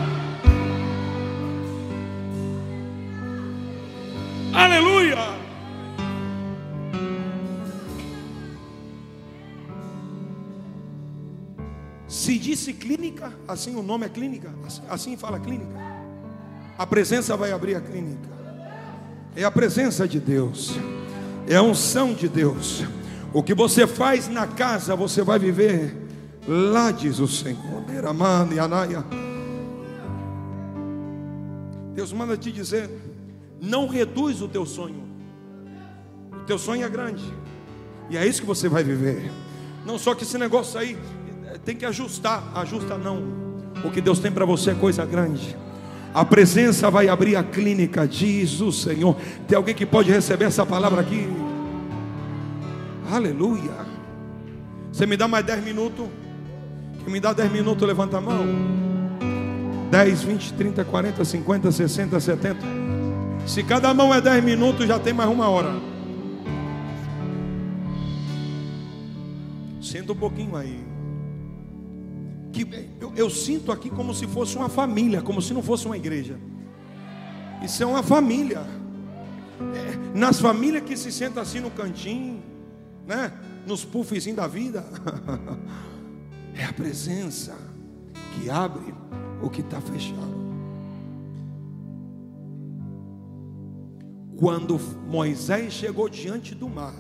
Se disse clínica, assim o nome é clínica, assim, assim fala clínica. A presença vai abrir a clínica. É a presença de Deus, é a unção de Deus. O que você faz na casa, você vai viver lá, diz o Senhor. Deus manda te dizer não reduz o teu sonho. O teu sonho é grande. E é isso que você vai viver. Não só que esse negócio aí tem que ajustar, ajusta não. O que Deus tem para você é coisa grande. A presença vai abrir a clínica, diz o Senhor. Tem alguém que pode receber essa palavra aqui? Aleluia. Você me dá mais 10 minutos? Quem me dá 10 minutos, levanta a mão. 10, 20, 30, 40, 50, 60, 70. Se cada mão é 10 minutos, já tem mais uma hora. Senta um pouquinho aí. Que eu, eu, sinto aqui como se fosse uma família, como se não fosse uma igreja. Isso é uma família. É, nas famílias que se senta assim no cantinho, né? Nos puffzinhos da vida. é a presença que abre o que está fechado. Quando Moisés chegou diante do mar,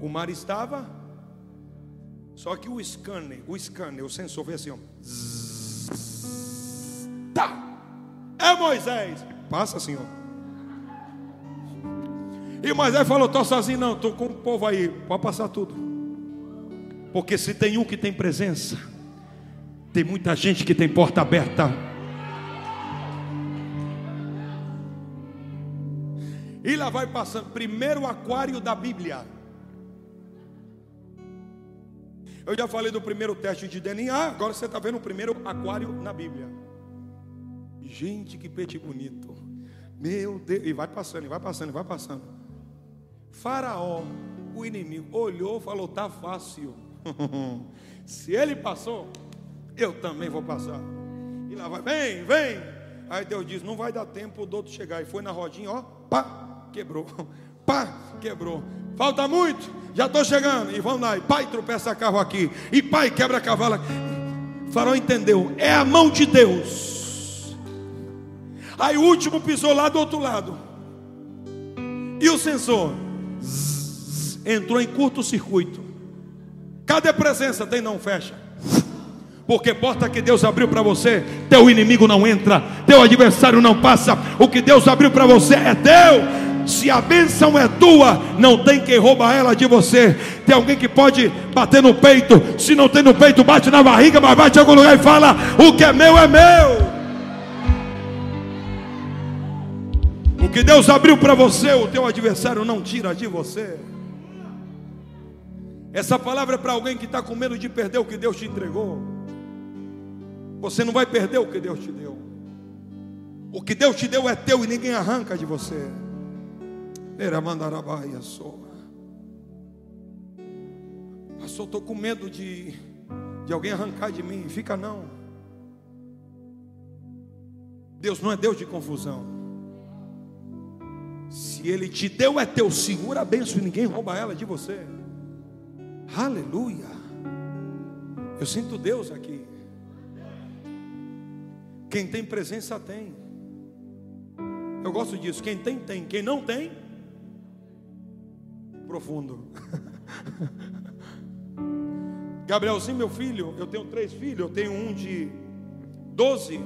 o mar estava. Só que o scanner, o scanner, o sensor fez assim, ó. tá. É Moisés. Passa, senhor. E Moisés falou: estou sozinho, não, estou com o povo aí. Pode passar tudo. Porque se tem um que tem presença, tem muita gente que tem porta aberta. E lá vai passando. Primeiro aquário da Bíblia. Eu já falei do primeiro teste de DNA, agora você está vendo o primeiro aquário na Bíblia. Gente, que peixe bonito. Meu Deus. E vai passando, e vai passando, e vai passando. Faraó, o inimigo, olhou e falou: tá fácil. Se ele passou, eu também vou passar. E lá vai, vem, vem. Aí Deus diz: não vai dar tempo do outro chegar. E foi na rodinha, ó, pá, quebrou. Pá, quebrou. Falta muito, já estou chegando. E vamos lá. E pai tropeça carro aqui. E pai quebra cavalo aqui. Farol entendeu. É a mão de Deus. Aí o último pisou lá do outro lado. E o sensor zzz, entrou em curto-circuito. Cadê presença? Tem não fecha. Porque porta que Deus abriu para você, teu inimigo não entra, teu adversário não passa. O que Deus abriu para você é teu. Se a bênção é tua, não tem quem rouba ela de você. Tem alguém que pode bater no peito. Se não tem no peito, bate na barriga, mas bate em algum lugar e fala: O que é meu é meu. O que Deus abriu para você, o teu adversário não tira de você. Essa palavra é para alguém que está com medo de perder o que Deus te entregou. Você não vai perder o que Deus te deu. O que Deus te deu é teu e ninguém arranca de você. Era mandarabaia soa. Pastor, estou com medo de, de alguém arrancar de mim. Fica não. Deus não é Deus de confusão. Se Ele te deu, é teu. Segura a bênção e ninguém rouba ela de você. Aleluia. Eu sinto Deus aqui. Quem tem presença tem. Eu gosto disso. Quem tem, tem. Quem não tem, profundo. Gabrielzinho, meu filho, eu tenho três filhos, eu tenho um de 12,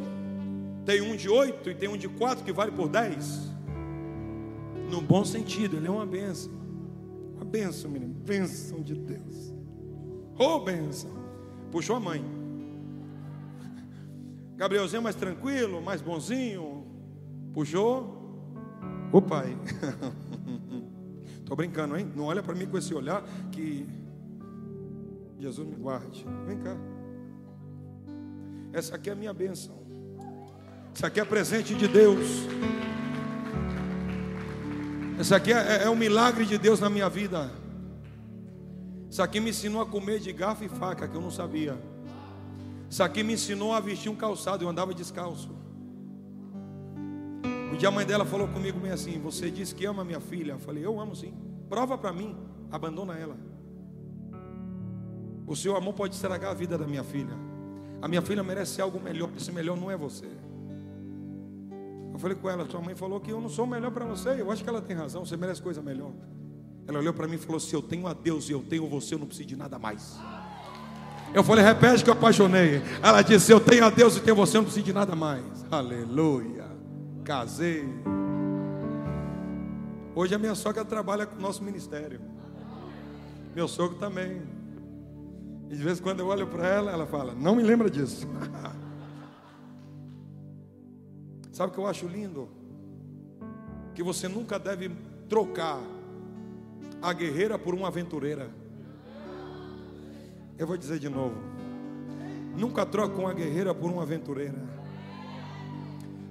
tenho um de 8 e tenho um de 4 que vale por 10. No bom sentido, ele é uma benção. Uma benção, menino, bênção de Deus. Oh, benção. Puxou a mãe. Gabrielzinho mais tranquilo, mais bonzinho. Puxou o pai. Estou brincando, hein? Não olha para mim com esse olhar que Jesus me guarde. Vem cá. Essa aqui é a minha bênção. Essa aqui é presente de Deus. Essa aqui é, é um milagre de Deus na minha vida. Isso aqui me ensinou a comer de garfo e faca, que eu não sabia. Isso aqui me ensinou a vestir um calçado, eu andava descalço. Um dia a mãe dela falou comigo bem assim: Você disse que ama minha filha? Eu falei: Eu amo sim. Prova para mim, abandona ela. O seu amor pode estragar a vida da minha filha. A minha filha merece algo melhor, esse melhor não é você. Eu falei com ela, sua mãe falou que eu não sou o melhor para você. Eu acho que ela tem razão, você merece coisa melhor. Ela olhou para mim e falou: Se eu tenho a Deus e eu tenho você, eu não preciso de nada mais. Eu falei: Repete que eu apaixonei. Ela disse: Eu tenho a Deus e tenho você, eu não preciso de nada mais. Aleluia. Casei. Hoje a minha sogra trabalha com o nosso ministério. Meu sogro também. E de vez em quando eu olho para ela, ela fala: Não me lembra disso. Sabe o que eu acho lindo? Que você nunca deve trocar a guerreira por uma aventureira. Eu vou dizer de novo. Nunca troque uma guerreira por uma aventureira.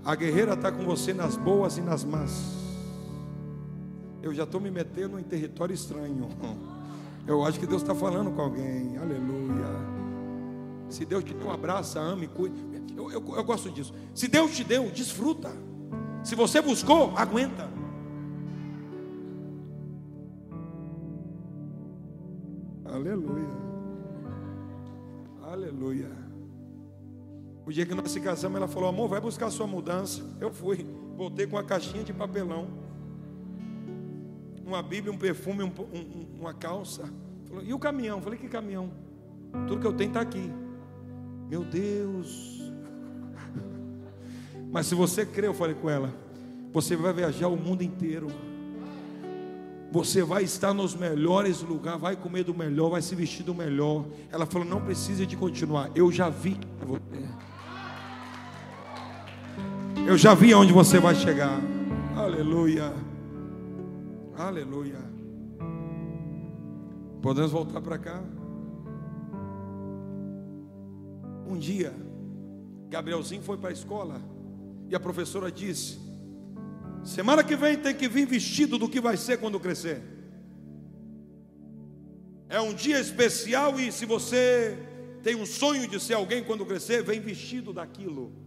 A guerreira está com você nas boas e nas más. Eu já estou me metendo em território estranho. Eu acho que Deus está falando com alguém. Aleluia. Se Deus te deu um abraço, ame, cuide. Eu, eu, eu gosto disso. Se Deus te deu, desfruta. Se você buscou, aguenta. Aleluia. Aleluia. O dia que nós se casamos, ela falou: Amor, vai buscar sua mudança. Eu fui. Voltei com uma caixinha de papelão. Uma Bíblia, um perfume, um, um, uma calça. Falou, e o caminhão? falei: Que caminhão? Tudo que eu tenho está aqui. Meu Deus. Mas se você crê, eu falei com ela, você vai viajar o mundo inteiro. Você vai estar nos melhores lugares, vai comer do melhor, vai se vestir do melhor. Ela falou: não precisa de continuar. Eu já vi você. Eu já vi aonde você vai chegar. Aleluia. Aleluia. Podemos voltar para cá? Um dia, Gabrielzinho foi para a escola. E a professora disse: Semana que vem tem que vir vestido do que vai ser quando crescer. É um dia especial e se você tem um sonho de ser alguém quando crescer, vem vestido daquilo.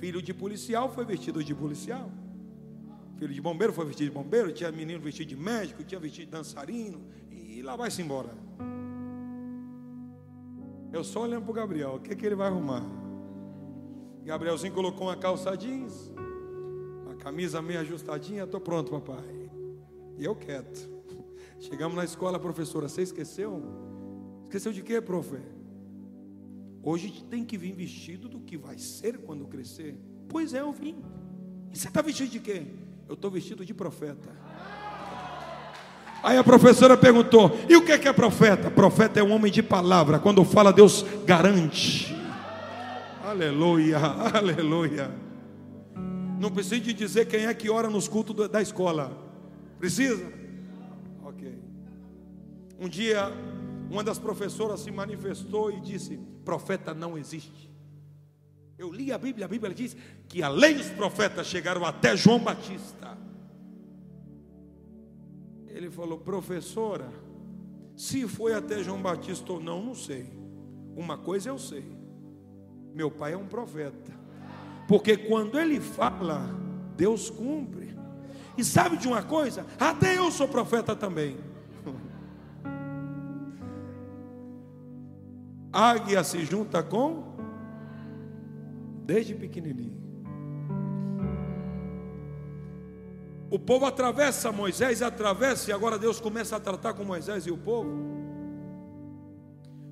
Filho de policial foi vestido de policial. Filho de bombeiro foi vestido de bombeiro. Tinha menino vestido de médico, tinha vestido de dançarino. E lá vai-se embora. Eu só olhando para o Gabriel, o que, que ele vai arrumar? Gabrielzinho colocou uma calça jeans, uma camisa meio ajustadinha, estou pronto, papai. E eu quieto. Chegamos na escola, professora, você esqueceu? Esqueceu de quê, profe? Hoje tem que vir vestido do que vai ser quando crescer. Pois é, eu vim. E você está vestido de quê? Eu estou vestido de profeta. Aí a professora perguntou: E o que é, que é profeta? Profeta é um homem de palavra. Quando fala, Deus garante. Aleluia, aleluia. Não precisa de dizer quem é que ora nos cultos da escola. Precisa? Ok. Um dia, uma das professoras se manifestou e disse: Profeta não existe. Eu li a Bíblia, a Bíblia diz que além dos profetas chegaram até João Batista. Ele falou: Professora, se foi até João Batista ou não, não sei. Uma coisa eu sei meu pai é um profeta. Porque quando ele fala, Deus cumpre. E sabe de uma coisa? Até eu sou profeta também. Águia se junta com desde pequenininho. O povo atravessa Moisés, atravessa, e agora Deus começa a tratar com Moisés e o povo.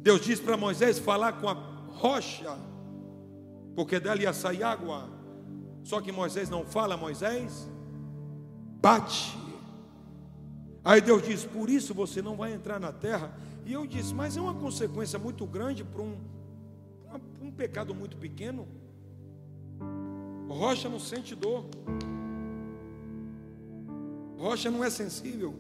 Deus diz para Moisés falar com a rocha porque dela ia sair água. Só que Moisés não fala, Moisés bate. Aí Deus diz: Por isso você não vai entrar na terra. E eu disse: Mas é uma consequência muito grande para um, um pecado muito pequeno. Rocha não sente dor. Rocha não é sensível.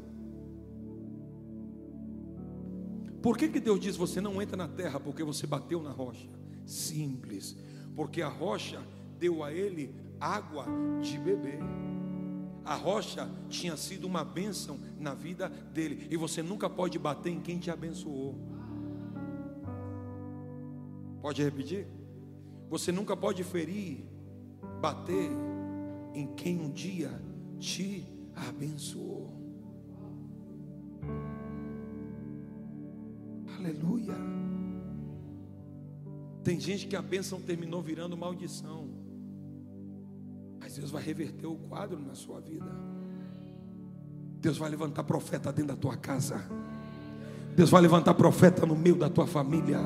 Por que, que Deus diz você não entra na terra? Porque você bateu na rocha. Simples. Porque a rocha deu a ele água de beber. A rocha tinha sido uma bênção na vida dele. E você nunca pode bater em quem te abençoou. Pode repetir? Você nunca pode ferir, bater em quem um dia te abençoou. Aleluia. Tem gente que a bênção terminou virando maldição. Mas Deus vai reverter o quadro na sua vida. Deus vai levantar profeta dentro da tua casa. Deus vai levantar profeta no meio da tua família.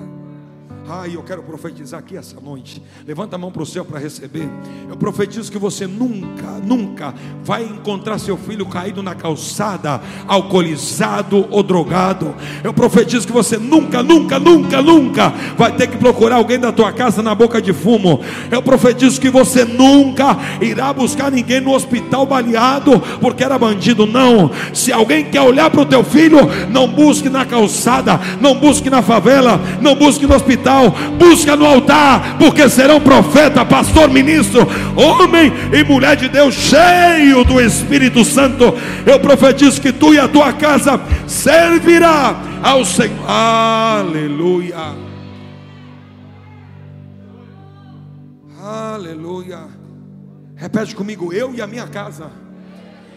Ai, eu quero profetizar aqui essa noite. Levanta a mão para o céu para receber. Eu profetizo que você nunca, nunca vai encontrar seu filho caído na calçada, alcoolizado ou drogado. Eu profetizo que você nunca, nunca, nunca, nunca vai ter que procurar alguém da tua casa na boca de fumo. Eu profetizo que você nunca irá buscar ninguém no hospital baleado porque era bandido. Não. Se alguém quer olhar para o teu filho, não busque na calçada, não busque na favela, não busque no hospital busca no altar, porque serão profeta, pastor, ministro, homem e mulher de Deus, cheio do Espírito Santo. Eu profetizo que tu e a tua casa servirá ao Senhor. Aleluia. Aleluia. Repete comigo, eu e a minha casa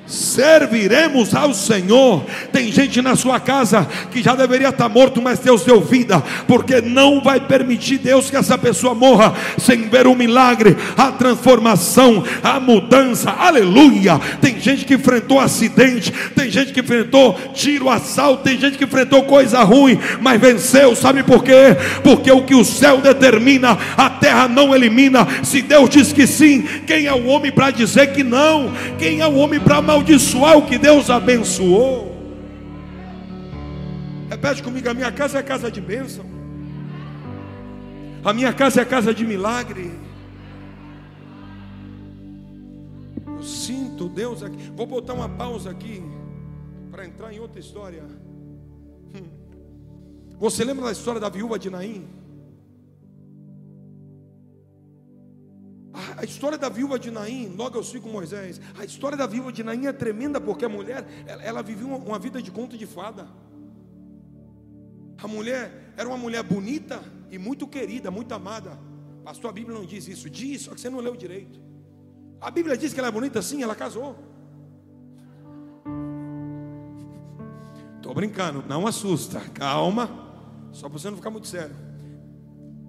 serviremos ao Senhor. Tem gente na sua casa que já deveria estar morto, mas Deus deu vida, porque não vai permitir Deus que essa pessoa morra sem ver o milagre, a transformação, a mudança. Aleluia! Tem gente que enfrentou acidente, tem gente que enfrentou tiro, assalto, tem gente que enfrentou coisa ruim, mas venceu. Sabe por quê? Porque o que o céu determina, a terra não elimina. Se Deus diz que sim, quem é o homem para dizer que não? Quem é o homem para amaldiçoar o que Deus abençoou. Repete comigo: a minha casa é casa de bênção, a minha casa é casa de milagre. Eu sinto Deus aqui. Vou botar uma pausa aqui para entrar em outra história. Hum. Você lembra da história da viúva de Naim? A história da viúva de Naim, logo eu sigo com Moisés. A história da viúva de Naim é tremenda porque a mulher, ela, ela vivia uma, uma, vida de conto de fada. A mulher era uma mulher bonita e muito querida, muito amada. Pastor, a Bíblia não diz isso. Diz, só que você não leu direito. A Bíblia diz que ela é bonita sim, ela casou. Estou brincando, não assusta, calma. Só para você não ficar muito sério.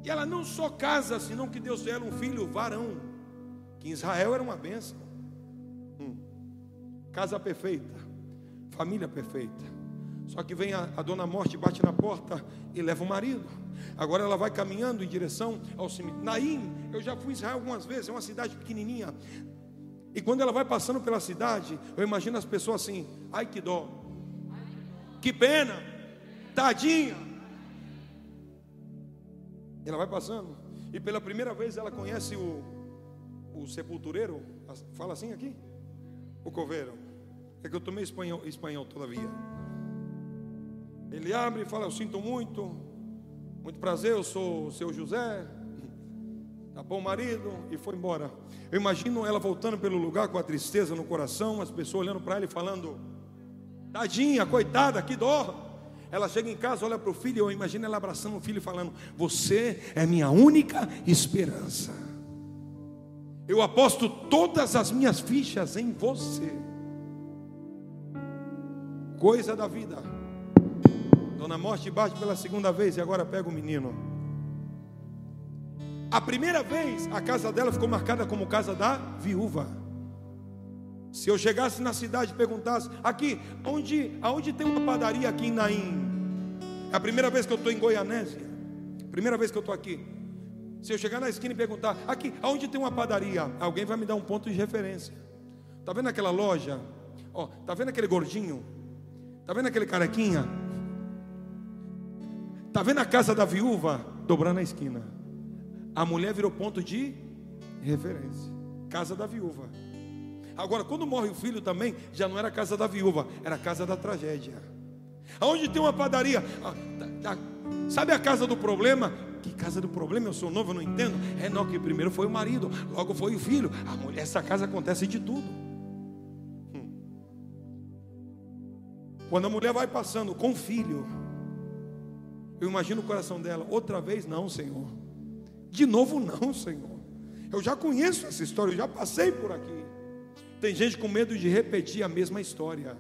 E ela não só casa, senão que Deus deu um filho varão. Que em Israel era uma bênção. Hum. Casa perfeita, família perfeita. Só que vem a, a dona morte, bate na porta e leva o marido. Agora ela vai caminhando em direção ao cemitério. Naim, eu já fui em Israel algumas vezes, é uma cidade pequenininha. E quando ela vai passando pela cidade, eu imagino as pessoas assim: ai que dó, que pena, tadinha. Ela vai passando e pela primeira vez ela conhece o, o sepultureiro. Fala assim aqui? O coveiro. É que eu tomei espanhol, espanhol todavia. Ele abre e fala: Eu sinto muito, muito prazer, eu sou o seu José. Tá bom, marido, e foi embora. Eu imagino ela voltando pelo lugar com a tristeza no coração, as pessoas olhando para ela e falando: Tadinha, coitada, que dó. Ela chega em casa, olha para o filho, eu imagino ela abraçando o filho e falando: Você é minha única esperança. Eu aposto todas as minhas fichas em você. Coisa da vida. Dona Morte bate pela segunda vez e agora pega o menino. A primeira vez a casa dela ficou marcada como casa da viúva. Se eu chegasse na cidade e perguntasse, aqui, onde, aonde tem uma padaria aqui em Naim? É a primeira vez que eu estou em Goianésia. Primeira vez que eu estou aqui. Se eu chegar na esquina e perguntar, aqui, aonde tem uma padaria? Alguém vai me dar um ponto de referência. Está vendo aquela loja? Ó, tá vendo aquele gordinho? Tá vendo aquele carequinha? Tá vendo a casa da viúva dobrando a esquina? A mulher virou ponto de referência. Casa da viúva. Agora, quando morre o filho também, já não era a casa da viúva, era a casa da tragédia. Aonde tem uma padaria, ah, sabe a casa do problema? Que casa do problema? Eu sou novo, não entendo. É não, que primeiro foi o marido, logo foi o filho. Mulher, essa casa acontece de tudo. Quando a mulher vai passando com o filho, eu imagino o coração dela, outra vez não, Senhor. De novo não, Senhor. Eu já conheço essa história, eu já passei por aqui. Tem gente com medo de repetir a mesma história.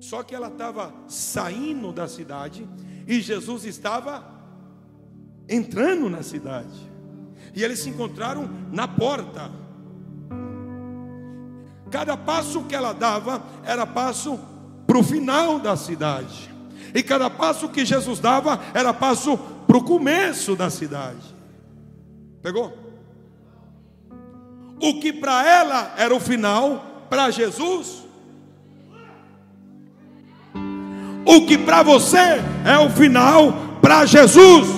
Só que ela estava saindo da cidade e Jesus estava entrando na cidade. E eles se encontraram na porta. Cada passo que ela dava era passo para o final da cidade. E cada passo que Jesus dava era passo para o começo da cidade. Pegou? O que para ela era o final, para Jesus. O que para você é o final, para Jesus.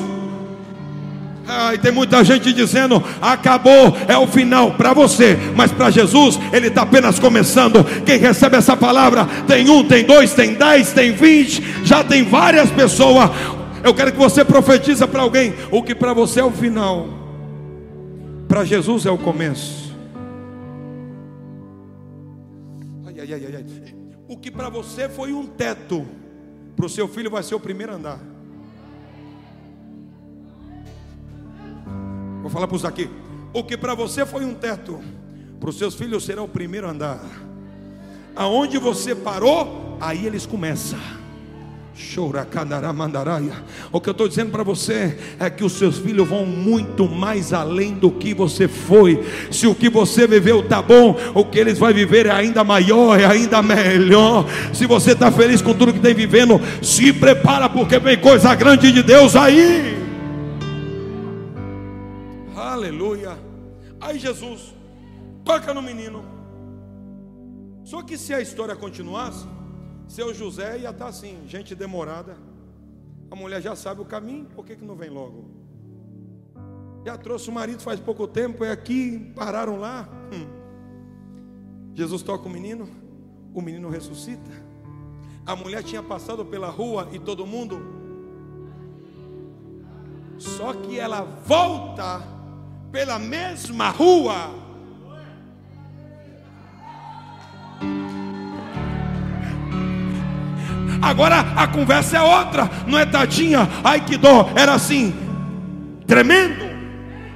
Ai, tem muita gente dizendo: acabou, é o final para você, mas para Jesus, Ele está apenas começando. Quem recebe essa palavra tem um, tem dois, tem dez, tem vinte, já tem várias pessoas. Eu quero que você profetize para alguém: o que para você é o final, para Jesus é o começo. Ai, ai, ai. O que para você foi um teto, para o seu filho vai ser o primeiro andar. Vou falar para os aqui. O que para você foi um teto, para os seus filhos será o primeiro andar. Aonde você parou, aí eles começam. O que eu estou dizendo para você é que os seus filhos vão muito mais além do que você foi. Se o que você viveu está bom, o que eles vão viver é ainda maior, é ainda melhor. Se você está feliz com tudo que tem vivendo, se prepara, porque vem coisa grande de Deus aí. Aleluia. Aí Jesus toca no menino. Só que se a história continuasse, seu José ia estar assim, gente demorada. A mulher já sabe o caminho, por que, que não vem logo? Já trouxe o marido faz pouco tempo, é aqui, pararam lá. Hum. Jesus toca o menino, o menino ressuscita. A mulher tinha passado pela rua e todo mundo. Só que ela volta pela mesma rua. Agora a conversa é outra, não é tadinha, ai que dó, era assim, tremendo.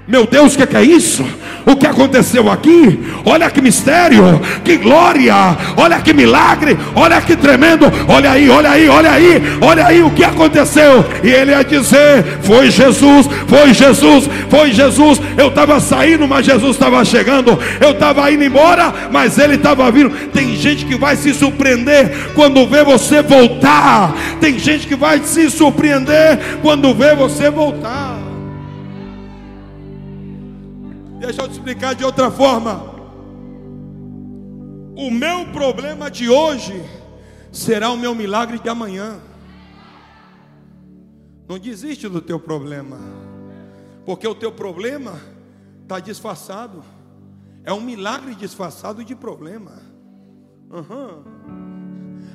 Meu Deus, o que, que é isso? O que aconteceu aqui? Olha que mistério, que glória, olha que milagre, olha que tremendo. Olha aí, olha aí, olha aí, olha aí o que aconteceu. E ele ia dizer: Foi Jesus, foi Jesus, foi Jesus. Eu estava saindo, mas Jesus estava chegando. Eu estava indo embora, mas ele estava vindo. Tem gente que vai se surpreender quando vê você voltar. Tem gente que vai se surpreender quando vê você voltar. Deixa eu te explicar de outra forma. O meu problema de hoje será o meu milagre de amanhã. Não desiste do teu problema, porque o teu problema está disfarçado. É um milagre disfarçado de problema. Uhum.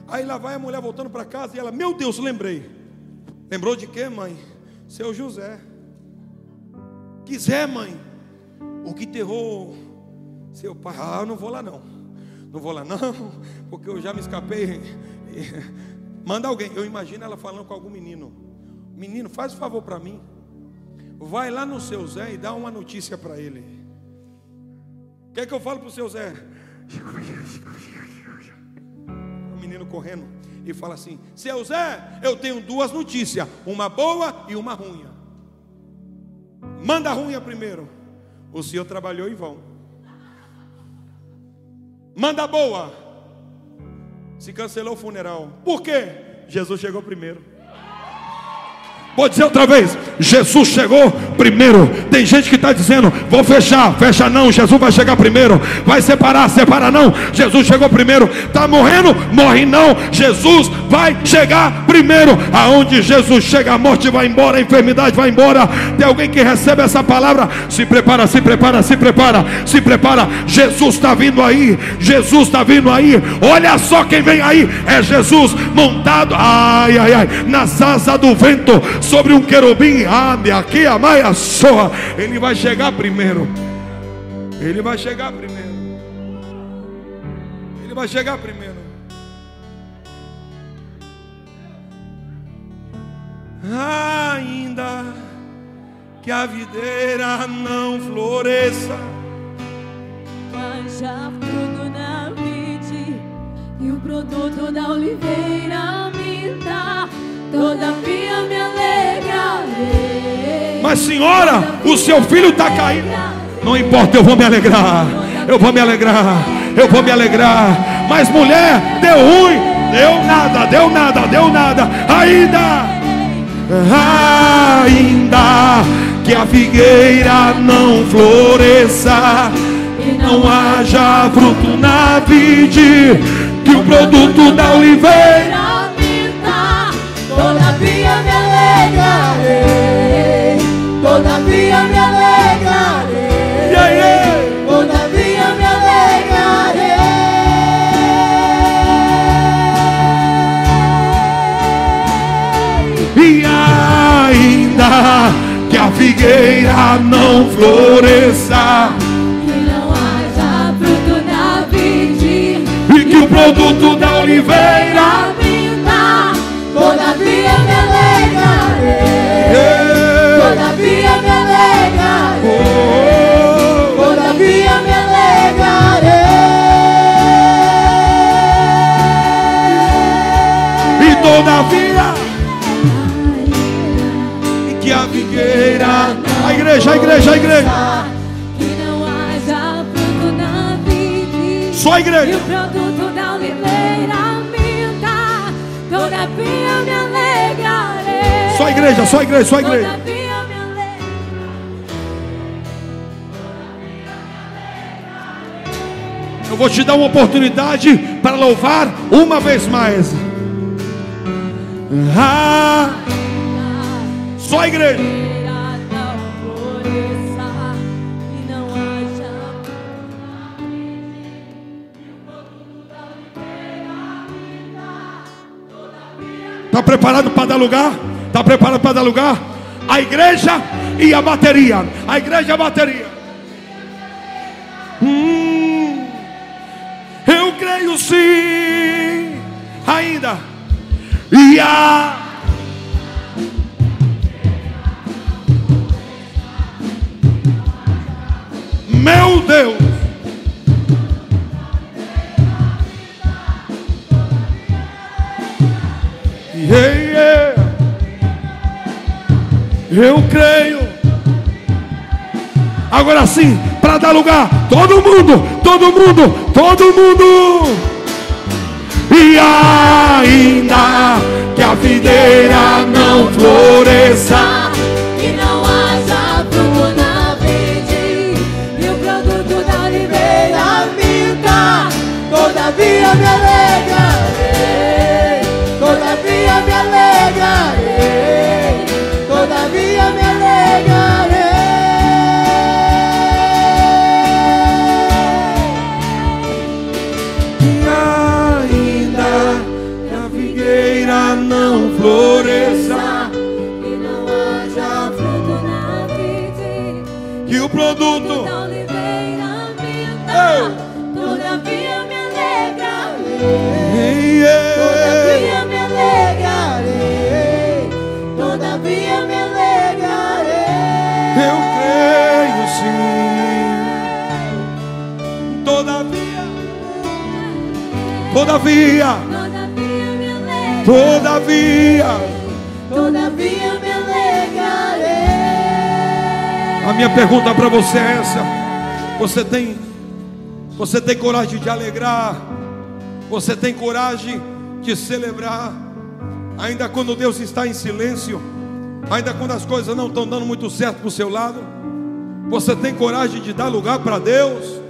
Aí lá vai a mulher voltando para casa e ela, meu Deus, lembrei. Lembrou de quê, mãe? Seu José. Quiser, mãe o que terror seu pai? Ah, eu não vou lá não. Não vou lá não, porque eu já me escapei. Manda alguém. Eu imagino ela falando com algum menino. Menino, faz um favor para mim. Vai lá no seu Zé e dá uma notícia para ele. O que é que eu falo para o seu Zé? O menino correndo e fala assim: Seu Zé, eu tenho duas notícias, uma boa e uma ruim. Manda a ruim primeiro. O senhor trabalhou em vão. Manda boa. Se cancelou o funeral. Por quê? Jesus chegou primeiro. Vou dizer outra vez: Jesus chegou primeiro. Tem gente que está dizendo: vou fechar, fecha não. Jesus vai chegar primeiro. Vai separar, separa não. Jesus chegou primeiro. Está morrendo, morre não. Jesus vai chegar primeiro. Aonde Jesus chega, a morte vai embora, a enfermidade vai embora. Tem alguém que recebe essa palavra? Se prepara, se prepara, se prepara, se prepara. Jesus está vindo aí. Jesus está vindo aí. Olha só quem vem aí. É Jesus montado, ai, ai, ai, nas asas do vento sobre um querubim, ame aqui, a maia soa. Ele vai chegar primeiro. Ele vai chegar primeiro. Ele vai chegar primeiro. Ainda que a videira não floresça, haja fruto na vide e o produto da oliveira me dá. Todavia me alegrarei. Mas senhora, o seu filho está caindo. Não importa, eu vou me alegrar. Eu vou me alegrar. Eu vou me alegrar. Mas mulher, deu ruim. Deu nada, deu nada, deu nada. Ainda, ainda que a figueira não floresça, e não haja fruto na vide, que o produto da oliveira figueira não floresça, Que não haja fruto na vide, e que o produto da oliveira minta, todavia me alegrarei, yeah. todavia me alegrarei. oh, Todavia me alegrarei. e todavia a igreja, a igreja, a igreja, Que não haja fruto na vide. só a E igreja. o produto da oliveira minta. Todavia me alegrarei. Só a igreja, só a igreja, só a igreja. Todavia me alegrarei. Eu vou te dar uma oportunidade para louvar uma vez mais. Ah, só a igreja. Dar lugar? Está preparado para dar lugar? A igreja e a bateria. A igreja e a bateria. Hum, eu creio sim. Ainda. E a. Eu creio. Agora sim, para dar lugar, todo mundo, todo mundo, todo mundo. E ainda que a videira não floresça, todavia, Todavia todavia me alegrarei. A minha pergunta para você é essa: Você tem, você tem coragem de alegrar? Você tem coragem de celebrar? Ainda quando Deus está em silêncio, Ainda quando as coisas não estão dando muito certo para o seu lado, você tem coragem de dar lugar para Deus.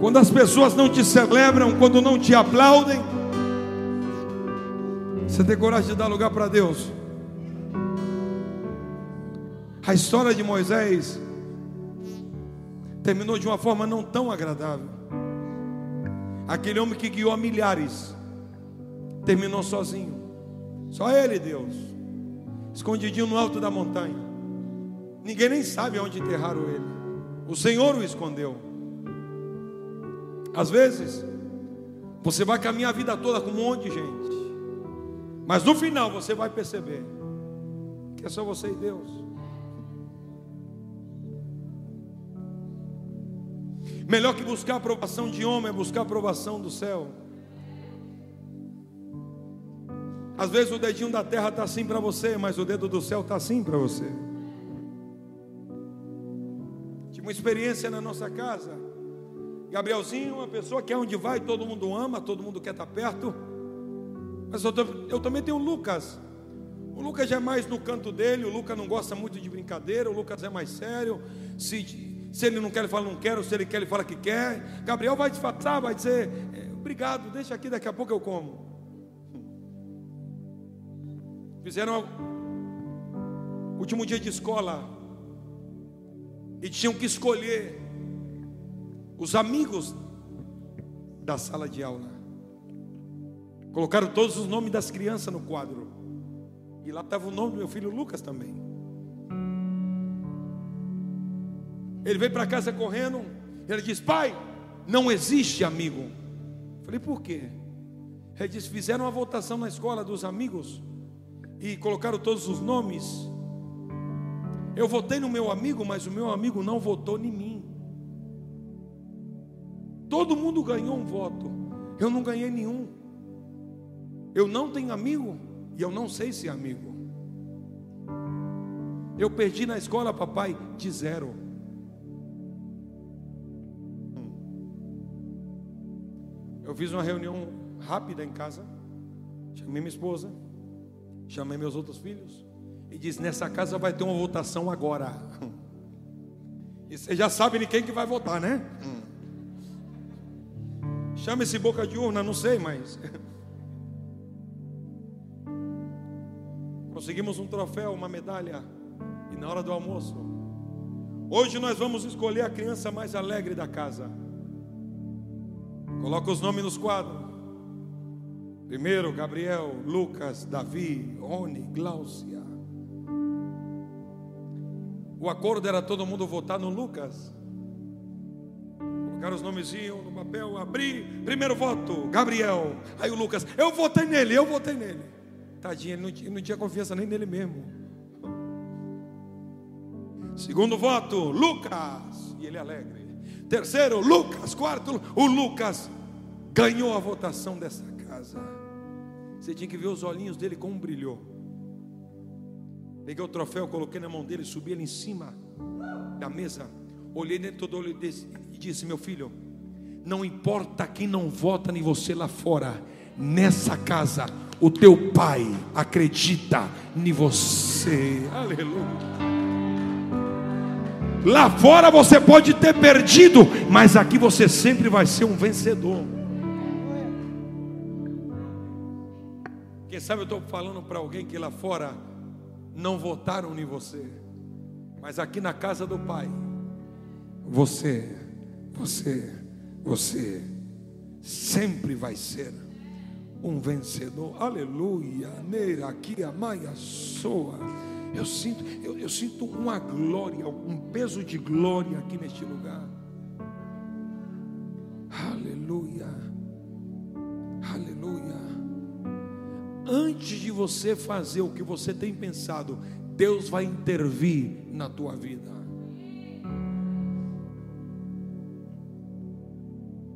Quando as pessoas não te celebram, quando não te aplaudem, você tem coragem de dar lugar para Deus. A história de Moisés terminou de uma forma não tão agradável. Aquele homem que guiou a milhares terminou sozinho. Só ele, Deus, escondidinho no alto da montanha. Ninguém nem sabe onde enterraram ele. O Senhor o escondeu. Às vezes, você vai caminhar a vida toda com um monte de gente, mas no final você vai perceber que é só você e Deus. Melhor que buscar a aprovação de homem é buscar a aprovação do céu. Às vezes o dedinho da terra está assim para você, mas o dedo do céu está assim para você. Tive uma experiência na nossa casa. Gabrielzinho, uma pessoa que é onde vai, todo mundo ama, todo mundo quer estar perto. Mas eu, eu também tenho o Lucas. O Lucas já é mais no canto dele, o Lucas não gosta muito de brincadeira, o Lucas é mais sério. Se se ele não quer, ele fala não quero. Se ele quer, ele fala que quer. Gabriel vai disfarçar, vai dizer: é, Obrigado, deixa aqui, daqui a pouco eu como. Fizeram último dia de escola e tinham que escolher os amigos da sala de aula. Colocaram todos os nomes das crianças no quadro. E lá estava o nome do meu filho Lucas também. Ele veio para casa correndo. Ele disse: Pai, não existe amigo. Falei: Por quê? Ele disse: Fizeram uma votação na escola dos amigos e colocaram todos os nomes. Eu votei no meu amigo, mas o meu amigo não votou em mim. Todo mundo ganhou um voto. Eu não ganhei nenhum. Eu não tenho amigo e eu não sei se é amigo. Eu perdi na escola, papai, de zero. Eu fiz uma reunião rápida em casa. Chamei minha esposa, chamei meus outros filhos e disse: Nessa casa vai ter uma votação agora. E você já sabe de quem que vai votar, né? Chama esse boca de urna, não sei, mas. Conseguimos um troféu, uma medalha. E na hora do almoço, hoje nós vamos escolher a criança mais alegre da casa. Coloca os nomes nos quadros. Primeiro, Gabriel, Lucas, Davi, Rony, Gláucia. O acordo era todo mundo votar no Lucas. Colocaram os nomezinhos no papel, abri, primeiro voto, Gabriel. Aí o Lucas, eu votei nele, eu votei nele. Tadinho, ele não, ele não tinha confiança nem nele mesmo. Segundo voto, Lucas. E ele é alegre. Terceiro, Lucas. Quarto, o Lucas ganhou a votação dessa casa. Você tinha que ver os olhinhos dele como brilhou. Peguei o troféu, coloquei na mão dele, subi ele em cima da mesa, olhei dentro do olho e disse: Meu filho, não importa quem não vota em você lá fora, nessa casa, o teu pai acredita em você. Aleluia. Lá fora você pode ter perdido, mas aqui você sempre vai ser um vencedor. Quem sabe eu estou falando para alguém que lá fora não votaram em você, mas aqui na casa do Pai, você, você, você sempre vai ser um vencedor. Aleluia. Neira aqui a maia soa. Eu sinto, eu, eu sinto uma glória, um peso de glória aqui neste lugar. Aleluia. Aleluia. Antes de você fazer o que você tem pensado, Deus vai intervir na tua vida.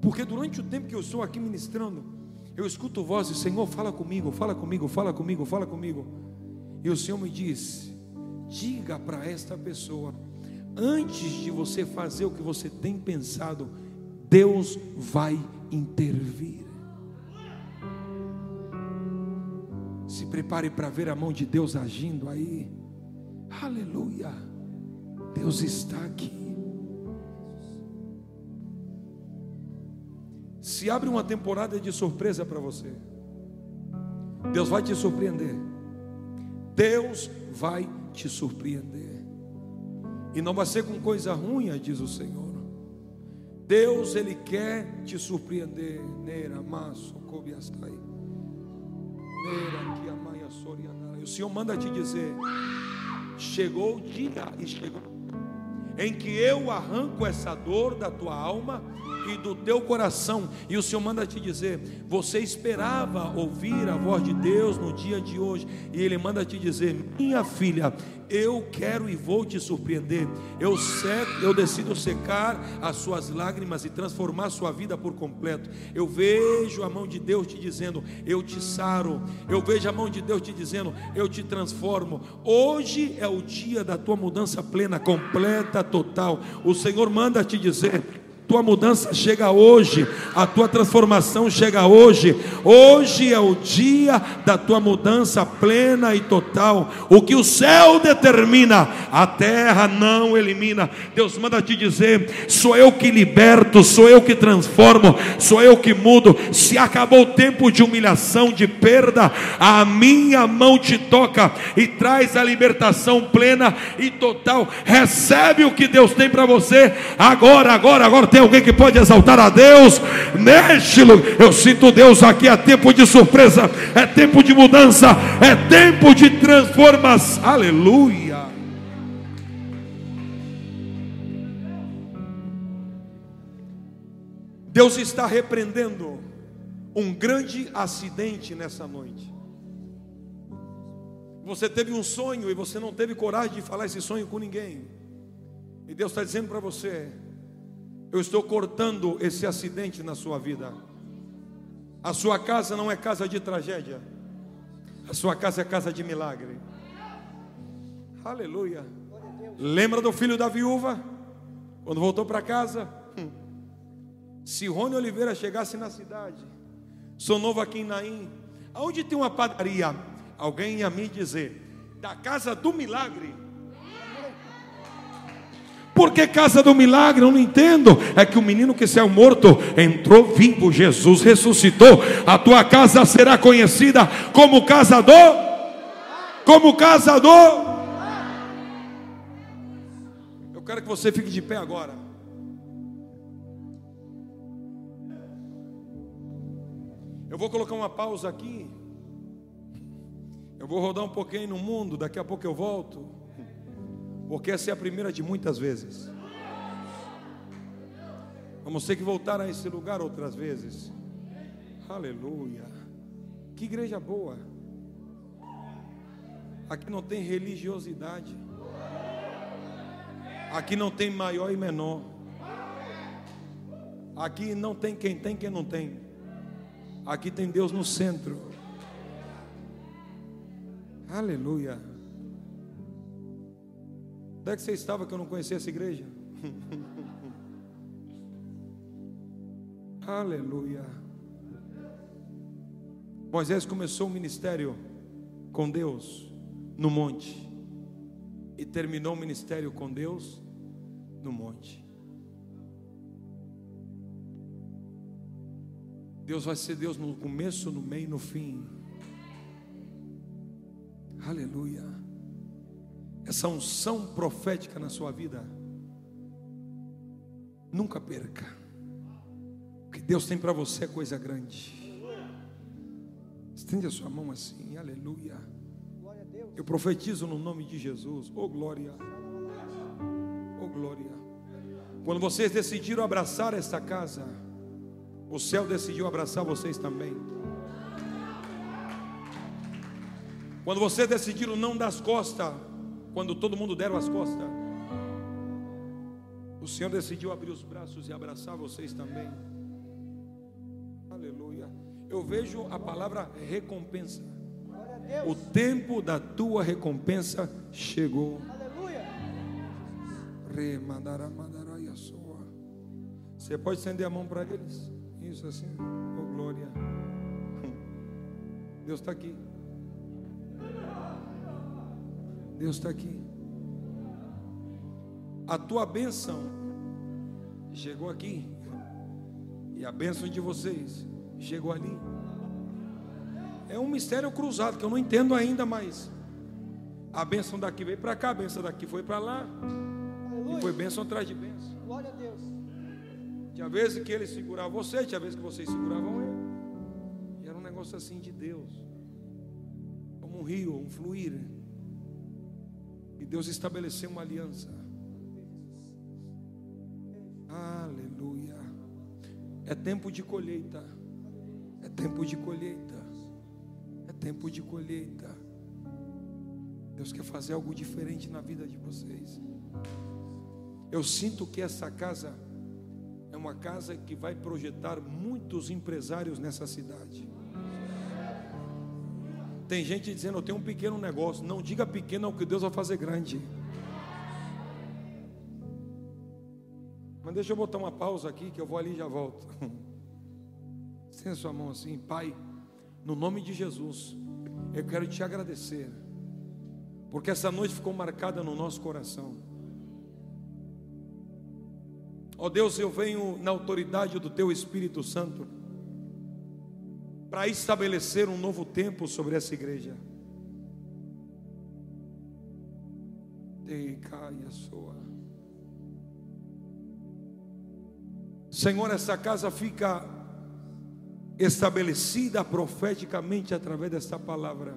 Porque durante o tempo que eu estou aqui ministrando, eu escuto vozes, Senhor, fala comigo, fala comigo, fala comigo, fala comigo. E o Senhor me disse: diga para esta pessoa, antes de você fazer o que você tem pensado, Deus vai intervir. Se prepare para ver a mão de Deus agindo aí. Aleluia. Deus está aqui. Se abre uma temporada de surpresa para você. Deus vai te surpreender. Deus vai te surpreender. E não vai ser com coisa ruim, diz o Senhor. Deus, Ele quer te surpreender. Neira, maço, cobiastai. Neira, que amaia, soriana. E o Senhor manda te dizer: chegou o dia e chegou em que eu arranco essa dor da tua alma e do teu coração. E o Senhor manda te dizer: você esperava ouvir a voz de Deus no dia de hoje, e Ele manda te dizer: minha filha, eu quero e vou te surpreender. Eu seco, eu decido secar as suas lágrimas e transformar a sua vida por completo. Eu vejo a mão de Deus te dizendo: Eu te saro. Eu vejo a mão de Deus te dizendo: Eu te transformo. Hoje é o dia da tua mudança plena, completa, total. O Senhor manda te dizer: tua mudança chega hoje, a tua transformação chega hoje. Hoje é o dia da tua mudança plena e total. O que o céu determina, a terra não elimina. Deus manda te dizer: sou eu que liberto, sou eu que transformo, sou eu que mudo. Se acabou o tempo de humilhação, de perda, a minha mão te toca e traz a libertação plena e total. Recebe o que Deus tem para você agora, agora, agora. Tem alguém que pode exaltar a Deus? Neste lugar, eu sinto Deus aqui. É tempo de surpresa, é tempo de mudança, é tempo de transformação. Aleluia. Deus está repreendendo um grande acidente nessa noite. Você teve um sonho e você não teve coragem de falar esse sonho com ninguém. E Deus está dizendo para você: eu estou cortando esse acidente na sua vida. A sua casa não é casa de tragédia. A sua casa é casa de milagre. Aleluia. Lembra do filho da viúva? Quando voltou para casa? Se Rony Oliveira chegasse na cidade, sou novo aqui em Naim, aonde tem uma padaria? Alguém ia me dizer, da casa do milagre. Por que casa do milagre? Eu não entendo. É que o menino que saiu morto entrou vivo. Jesus ressuscitou. A tua casa será conhecida como casador. Como casador. Eu quero que você fique de pé agora. Eu vou colocar uma pausa aqui. Eu vou rodar um pouquinho no mundo. Daqui a pouco eu volto. Porque essa é a primeira de muitas vezes. Vamos ter que voltar a esse lugar outras vezes. Aleluia. Que igreja boa. Aqui não tem religiosidade. Aqui não tem maior e menor. Aqui não tem quem tem, quem não tem. Aqui tem Deus no centro. Aleluia. Onde é que você estava que eu não conhecia essa igreja? Aleluia. Moisés começou o ministério com Deus no monte e terminou o ministério com Deus no monte. Deus vai ser Deus no começo, no meio e no fim. Aleluia essa unção profética na sua vida, nunca perca. O que Deus tem para você é coisa grande. Estende a sua mão assim, aleluia. Eu profetizo no nome de Jesus. Oh glória. Oh glória. Quando vocês decidiram abraçar esta casa, o céu decidiu abraçar vocês também. Quando vocês decidiram não dar as costas quando todo mundo deram as costas, o Senhor decidiu abrir os braços e abraçar vocês também. Aleluia. Eu vejo a palavra recompensa. O tempo da tua recompensa chegou. Aleluia. Você pode estender a mão para eles? Isso assim. Oh glória. Deus está aqui. Deus está aqui. a tua bênção chegou aqui. E a bênção de vocês chegou ali. É um mistério cruzado que eu não entendo ainda mais. A bênção daqui veio para cá, a bênção daqui foi para lá. Aleluia. E foi bênção atrás de bênção. Glória a Deus. Tinha vezes que ele segurava você, tinha vezes que vocês seguravam ele. E era um negócio assim de Deus. Como um rio, um fluir. E Deus estabeleceu uma aliança. Aleluia. É tempo de colheita. É tempo de colheita. É tempo de colheita. Deus quer fazer algo diferente na vida de vocês. Eu sinto que essa casa é uma casa que vai projetar muitos empresários nessa cidade. Tem gente dizendo, eu tenho um pequeno negócio. Não diga pequeno, é o que Deus vai fazer grande. Mas deixa eu botar uma pausa aqui, que eu vou ali e já volto. Estenda sua mão assim, Pai, no nome de Jesus, eu quero te agradecer, porque essa noite ficou marcada no nosso coração. Ó Deus, eu venho na autoridade do Teu Espírito Santo para estabelecer um novo tempo sobre essa igreja. Senhor, essa casa fica estabelecida profeticamente através desta palavra.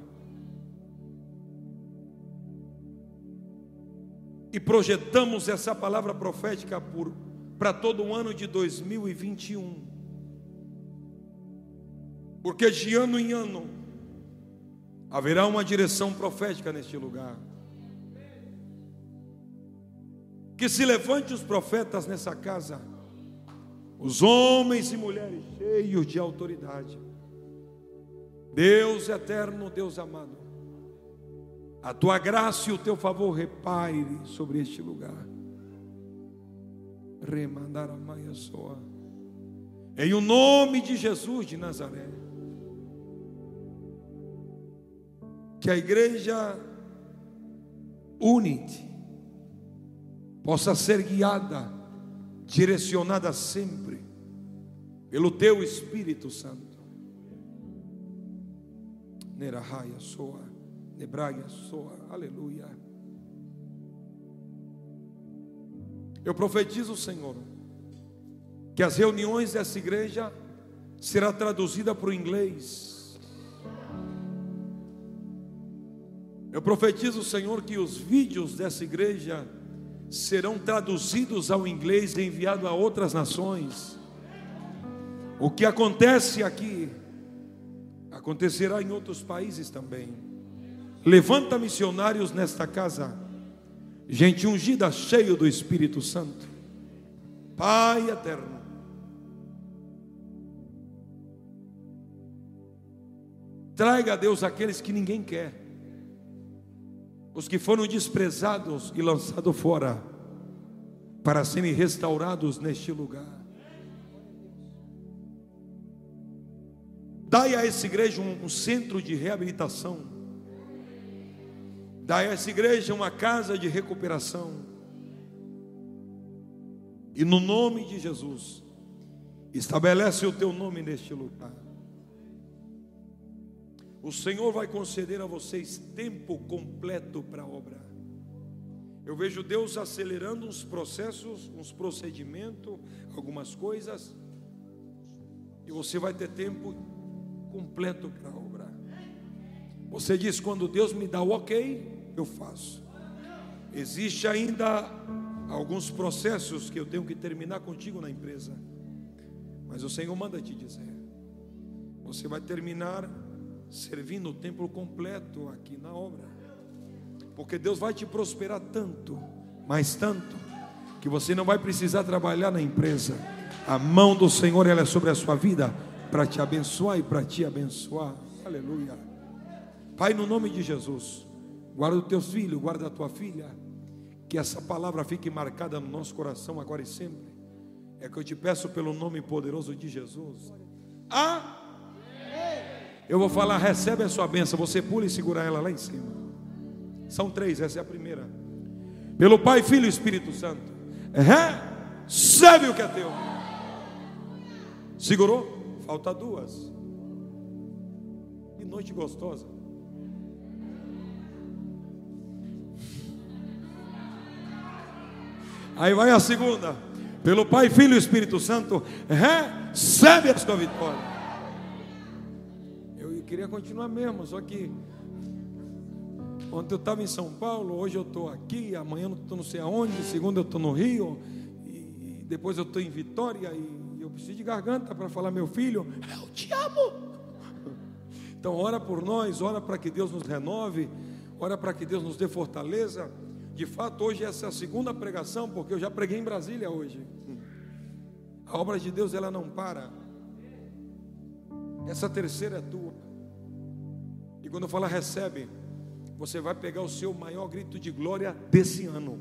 E projetamos essa palavra profética para todo o ano de 2021. Porque de ano em ano haverá uma direção profética neste lugar. Que se levante os profetas nessa casa, os homens e mulheres cheios de autoridade. Deus eterno, Deus amado, a tua graça e o teu favor repaire sobre este lugar remandar a maia soa. Em o nome de Jesus de Nazaré. Que a igreja unite possa ser guiada, direcionada sempre pelo teu Espírito Santo. Nerahaya soa, nebraia soa, aleluia. Eu profetizo, Senhor, que as reuniões dessa igreja será traduzida para o inglês. Eu profetizo, Senhor, que os vídeos dessa igreja serão traduzidos ao inglês e enviados a outras nações. O que acontece aqui acontecerá em outros países também. Levanta missionários nesta casa gente ungida, cheio do Espírito Santo. Pai eterno. Traga a Deus aqueles que ninguém quer, os que foram desprezados e lançados fora, para serem restaurados neste lugar. Dai a essa igreja um, um centro de reabilitação Dá a essa igreja uma casa de recuperação. E no nome de Jesus, estabelece o teu nome neste lugar. O Senhor vai conceder a vocês tempo completo para a obra. Eu vejo Deus acelerando uns processos, uns procedimentos, algumas coisas, e você vai ter tempo completo para a obra. Você diz: quando Deus me dá o ok, eu faço. Existe ainda alguns processos que eu tenho que terminar contigo na empresa. Mas o Senhor manda te dizer: você vai terminar servindo o templo completo aqui na obra. Porque Deus vai te prosperar tanto, mas tanto, que você não vai precisar trabalhar na empresa. A mão do Senhor ela é sobre a sua vida para te abençoar e para te abençoar. Aleluia. Pai, no nome de Jesus. Guarda os teus filhos, guarda a tua filha. Que essa palavra fique marcada no nosso coração agora e sempre. É que eu te peço pelo nome poderoso de Jesus. Ah! Eu vou falar, recebe a sua bênção. Você pula e segura ela lá em cima. São três, essa é a primeira. pelo Pai, Filho e Espírito Santo. Recebe o que é teu. Segurou? Falta duas. Que noite gostosa. Aí vai a segunda. Pelo Pai, Filho e Espírito Santo, recebe a sua vitória. Queria continuar mesmo, só que ontem eu estava em São Paulo, hoje eu estou aqui, amanhã eu estou não sei aonde, segunda eu estou no Rio, e depois eu estou em Vitória, e eu preciso de garganta para falar, meu filho, eu te amo. Então, ora por nós, ora para que Deus nos renove, ora para que Deus nos dê fortaleza. De fato, hoje essa é a segunda pregação, porque eu já preguei em Brasília hoje. A obra de Deus ela não para. Essa terceira é tua. E quando eu recebe, você vai pegar o seu maior grito de glória desse ano.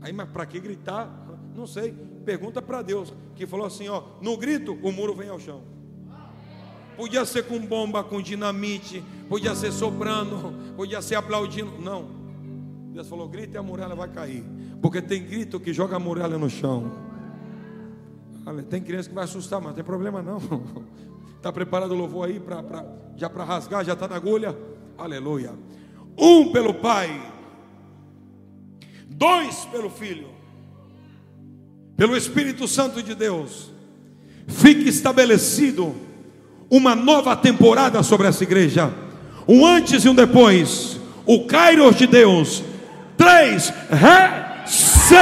Aí, mas para que gritar? Não sei. Pergunta para Deus, que falou assim: ó, no grito o muro vem ao chão. Podia ser com bomba, com dinamite, podia ser soprando, podia ser aplaudindo. Não. Deus falou: grita e a muralha vai cair. Porque tem grito que joga a muralha no chão. Tem criança que vai assustar, mas não tem problema não. Está preparado o louvor aí pra, pra já para rasgar, já está na agulha? Aleluia. Um pelo Pai, dois pelo Filho, pelo Espírito Santo de Deus. Fique estabelecido uma nova temporada sobre essa igreja. Um antes e um depois. O Kairos de Deus. Três. Recebe.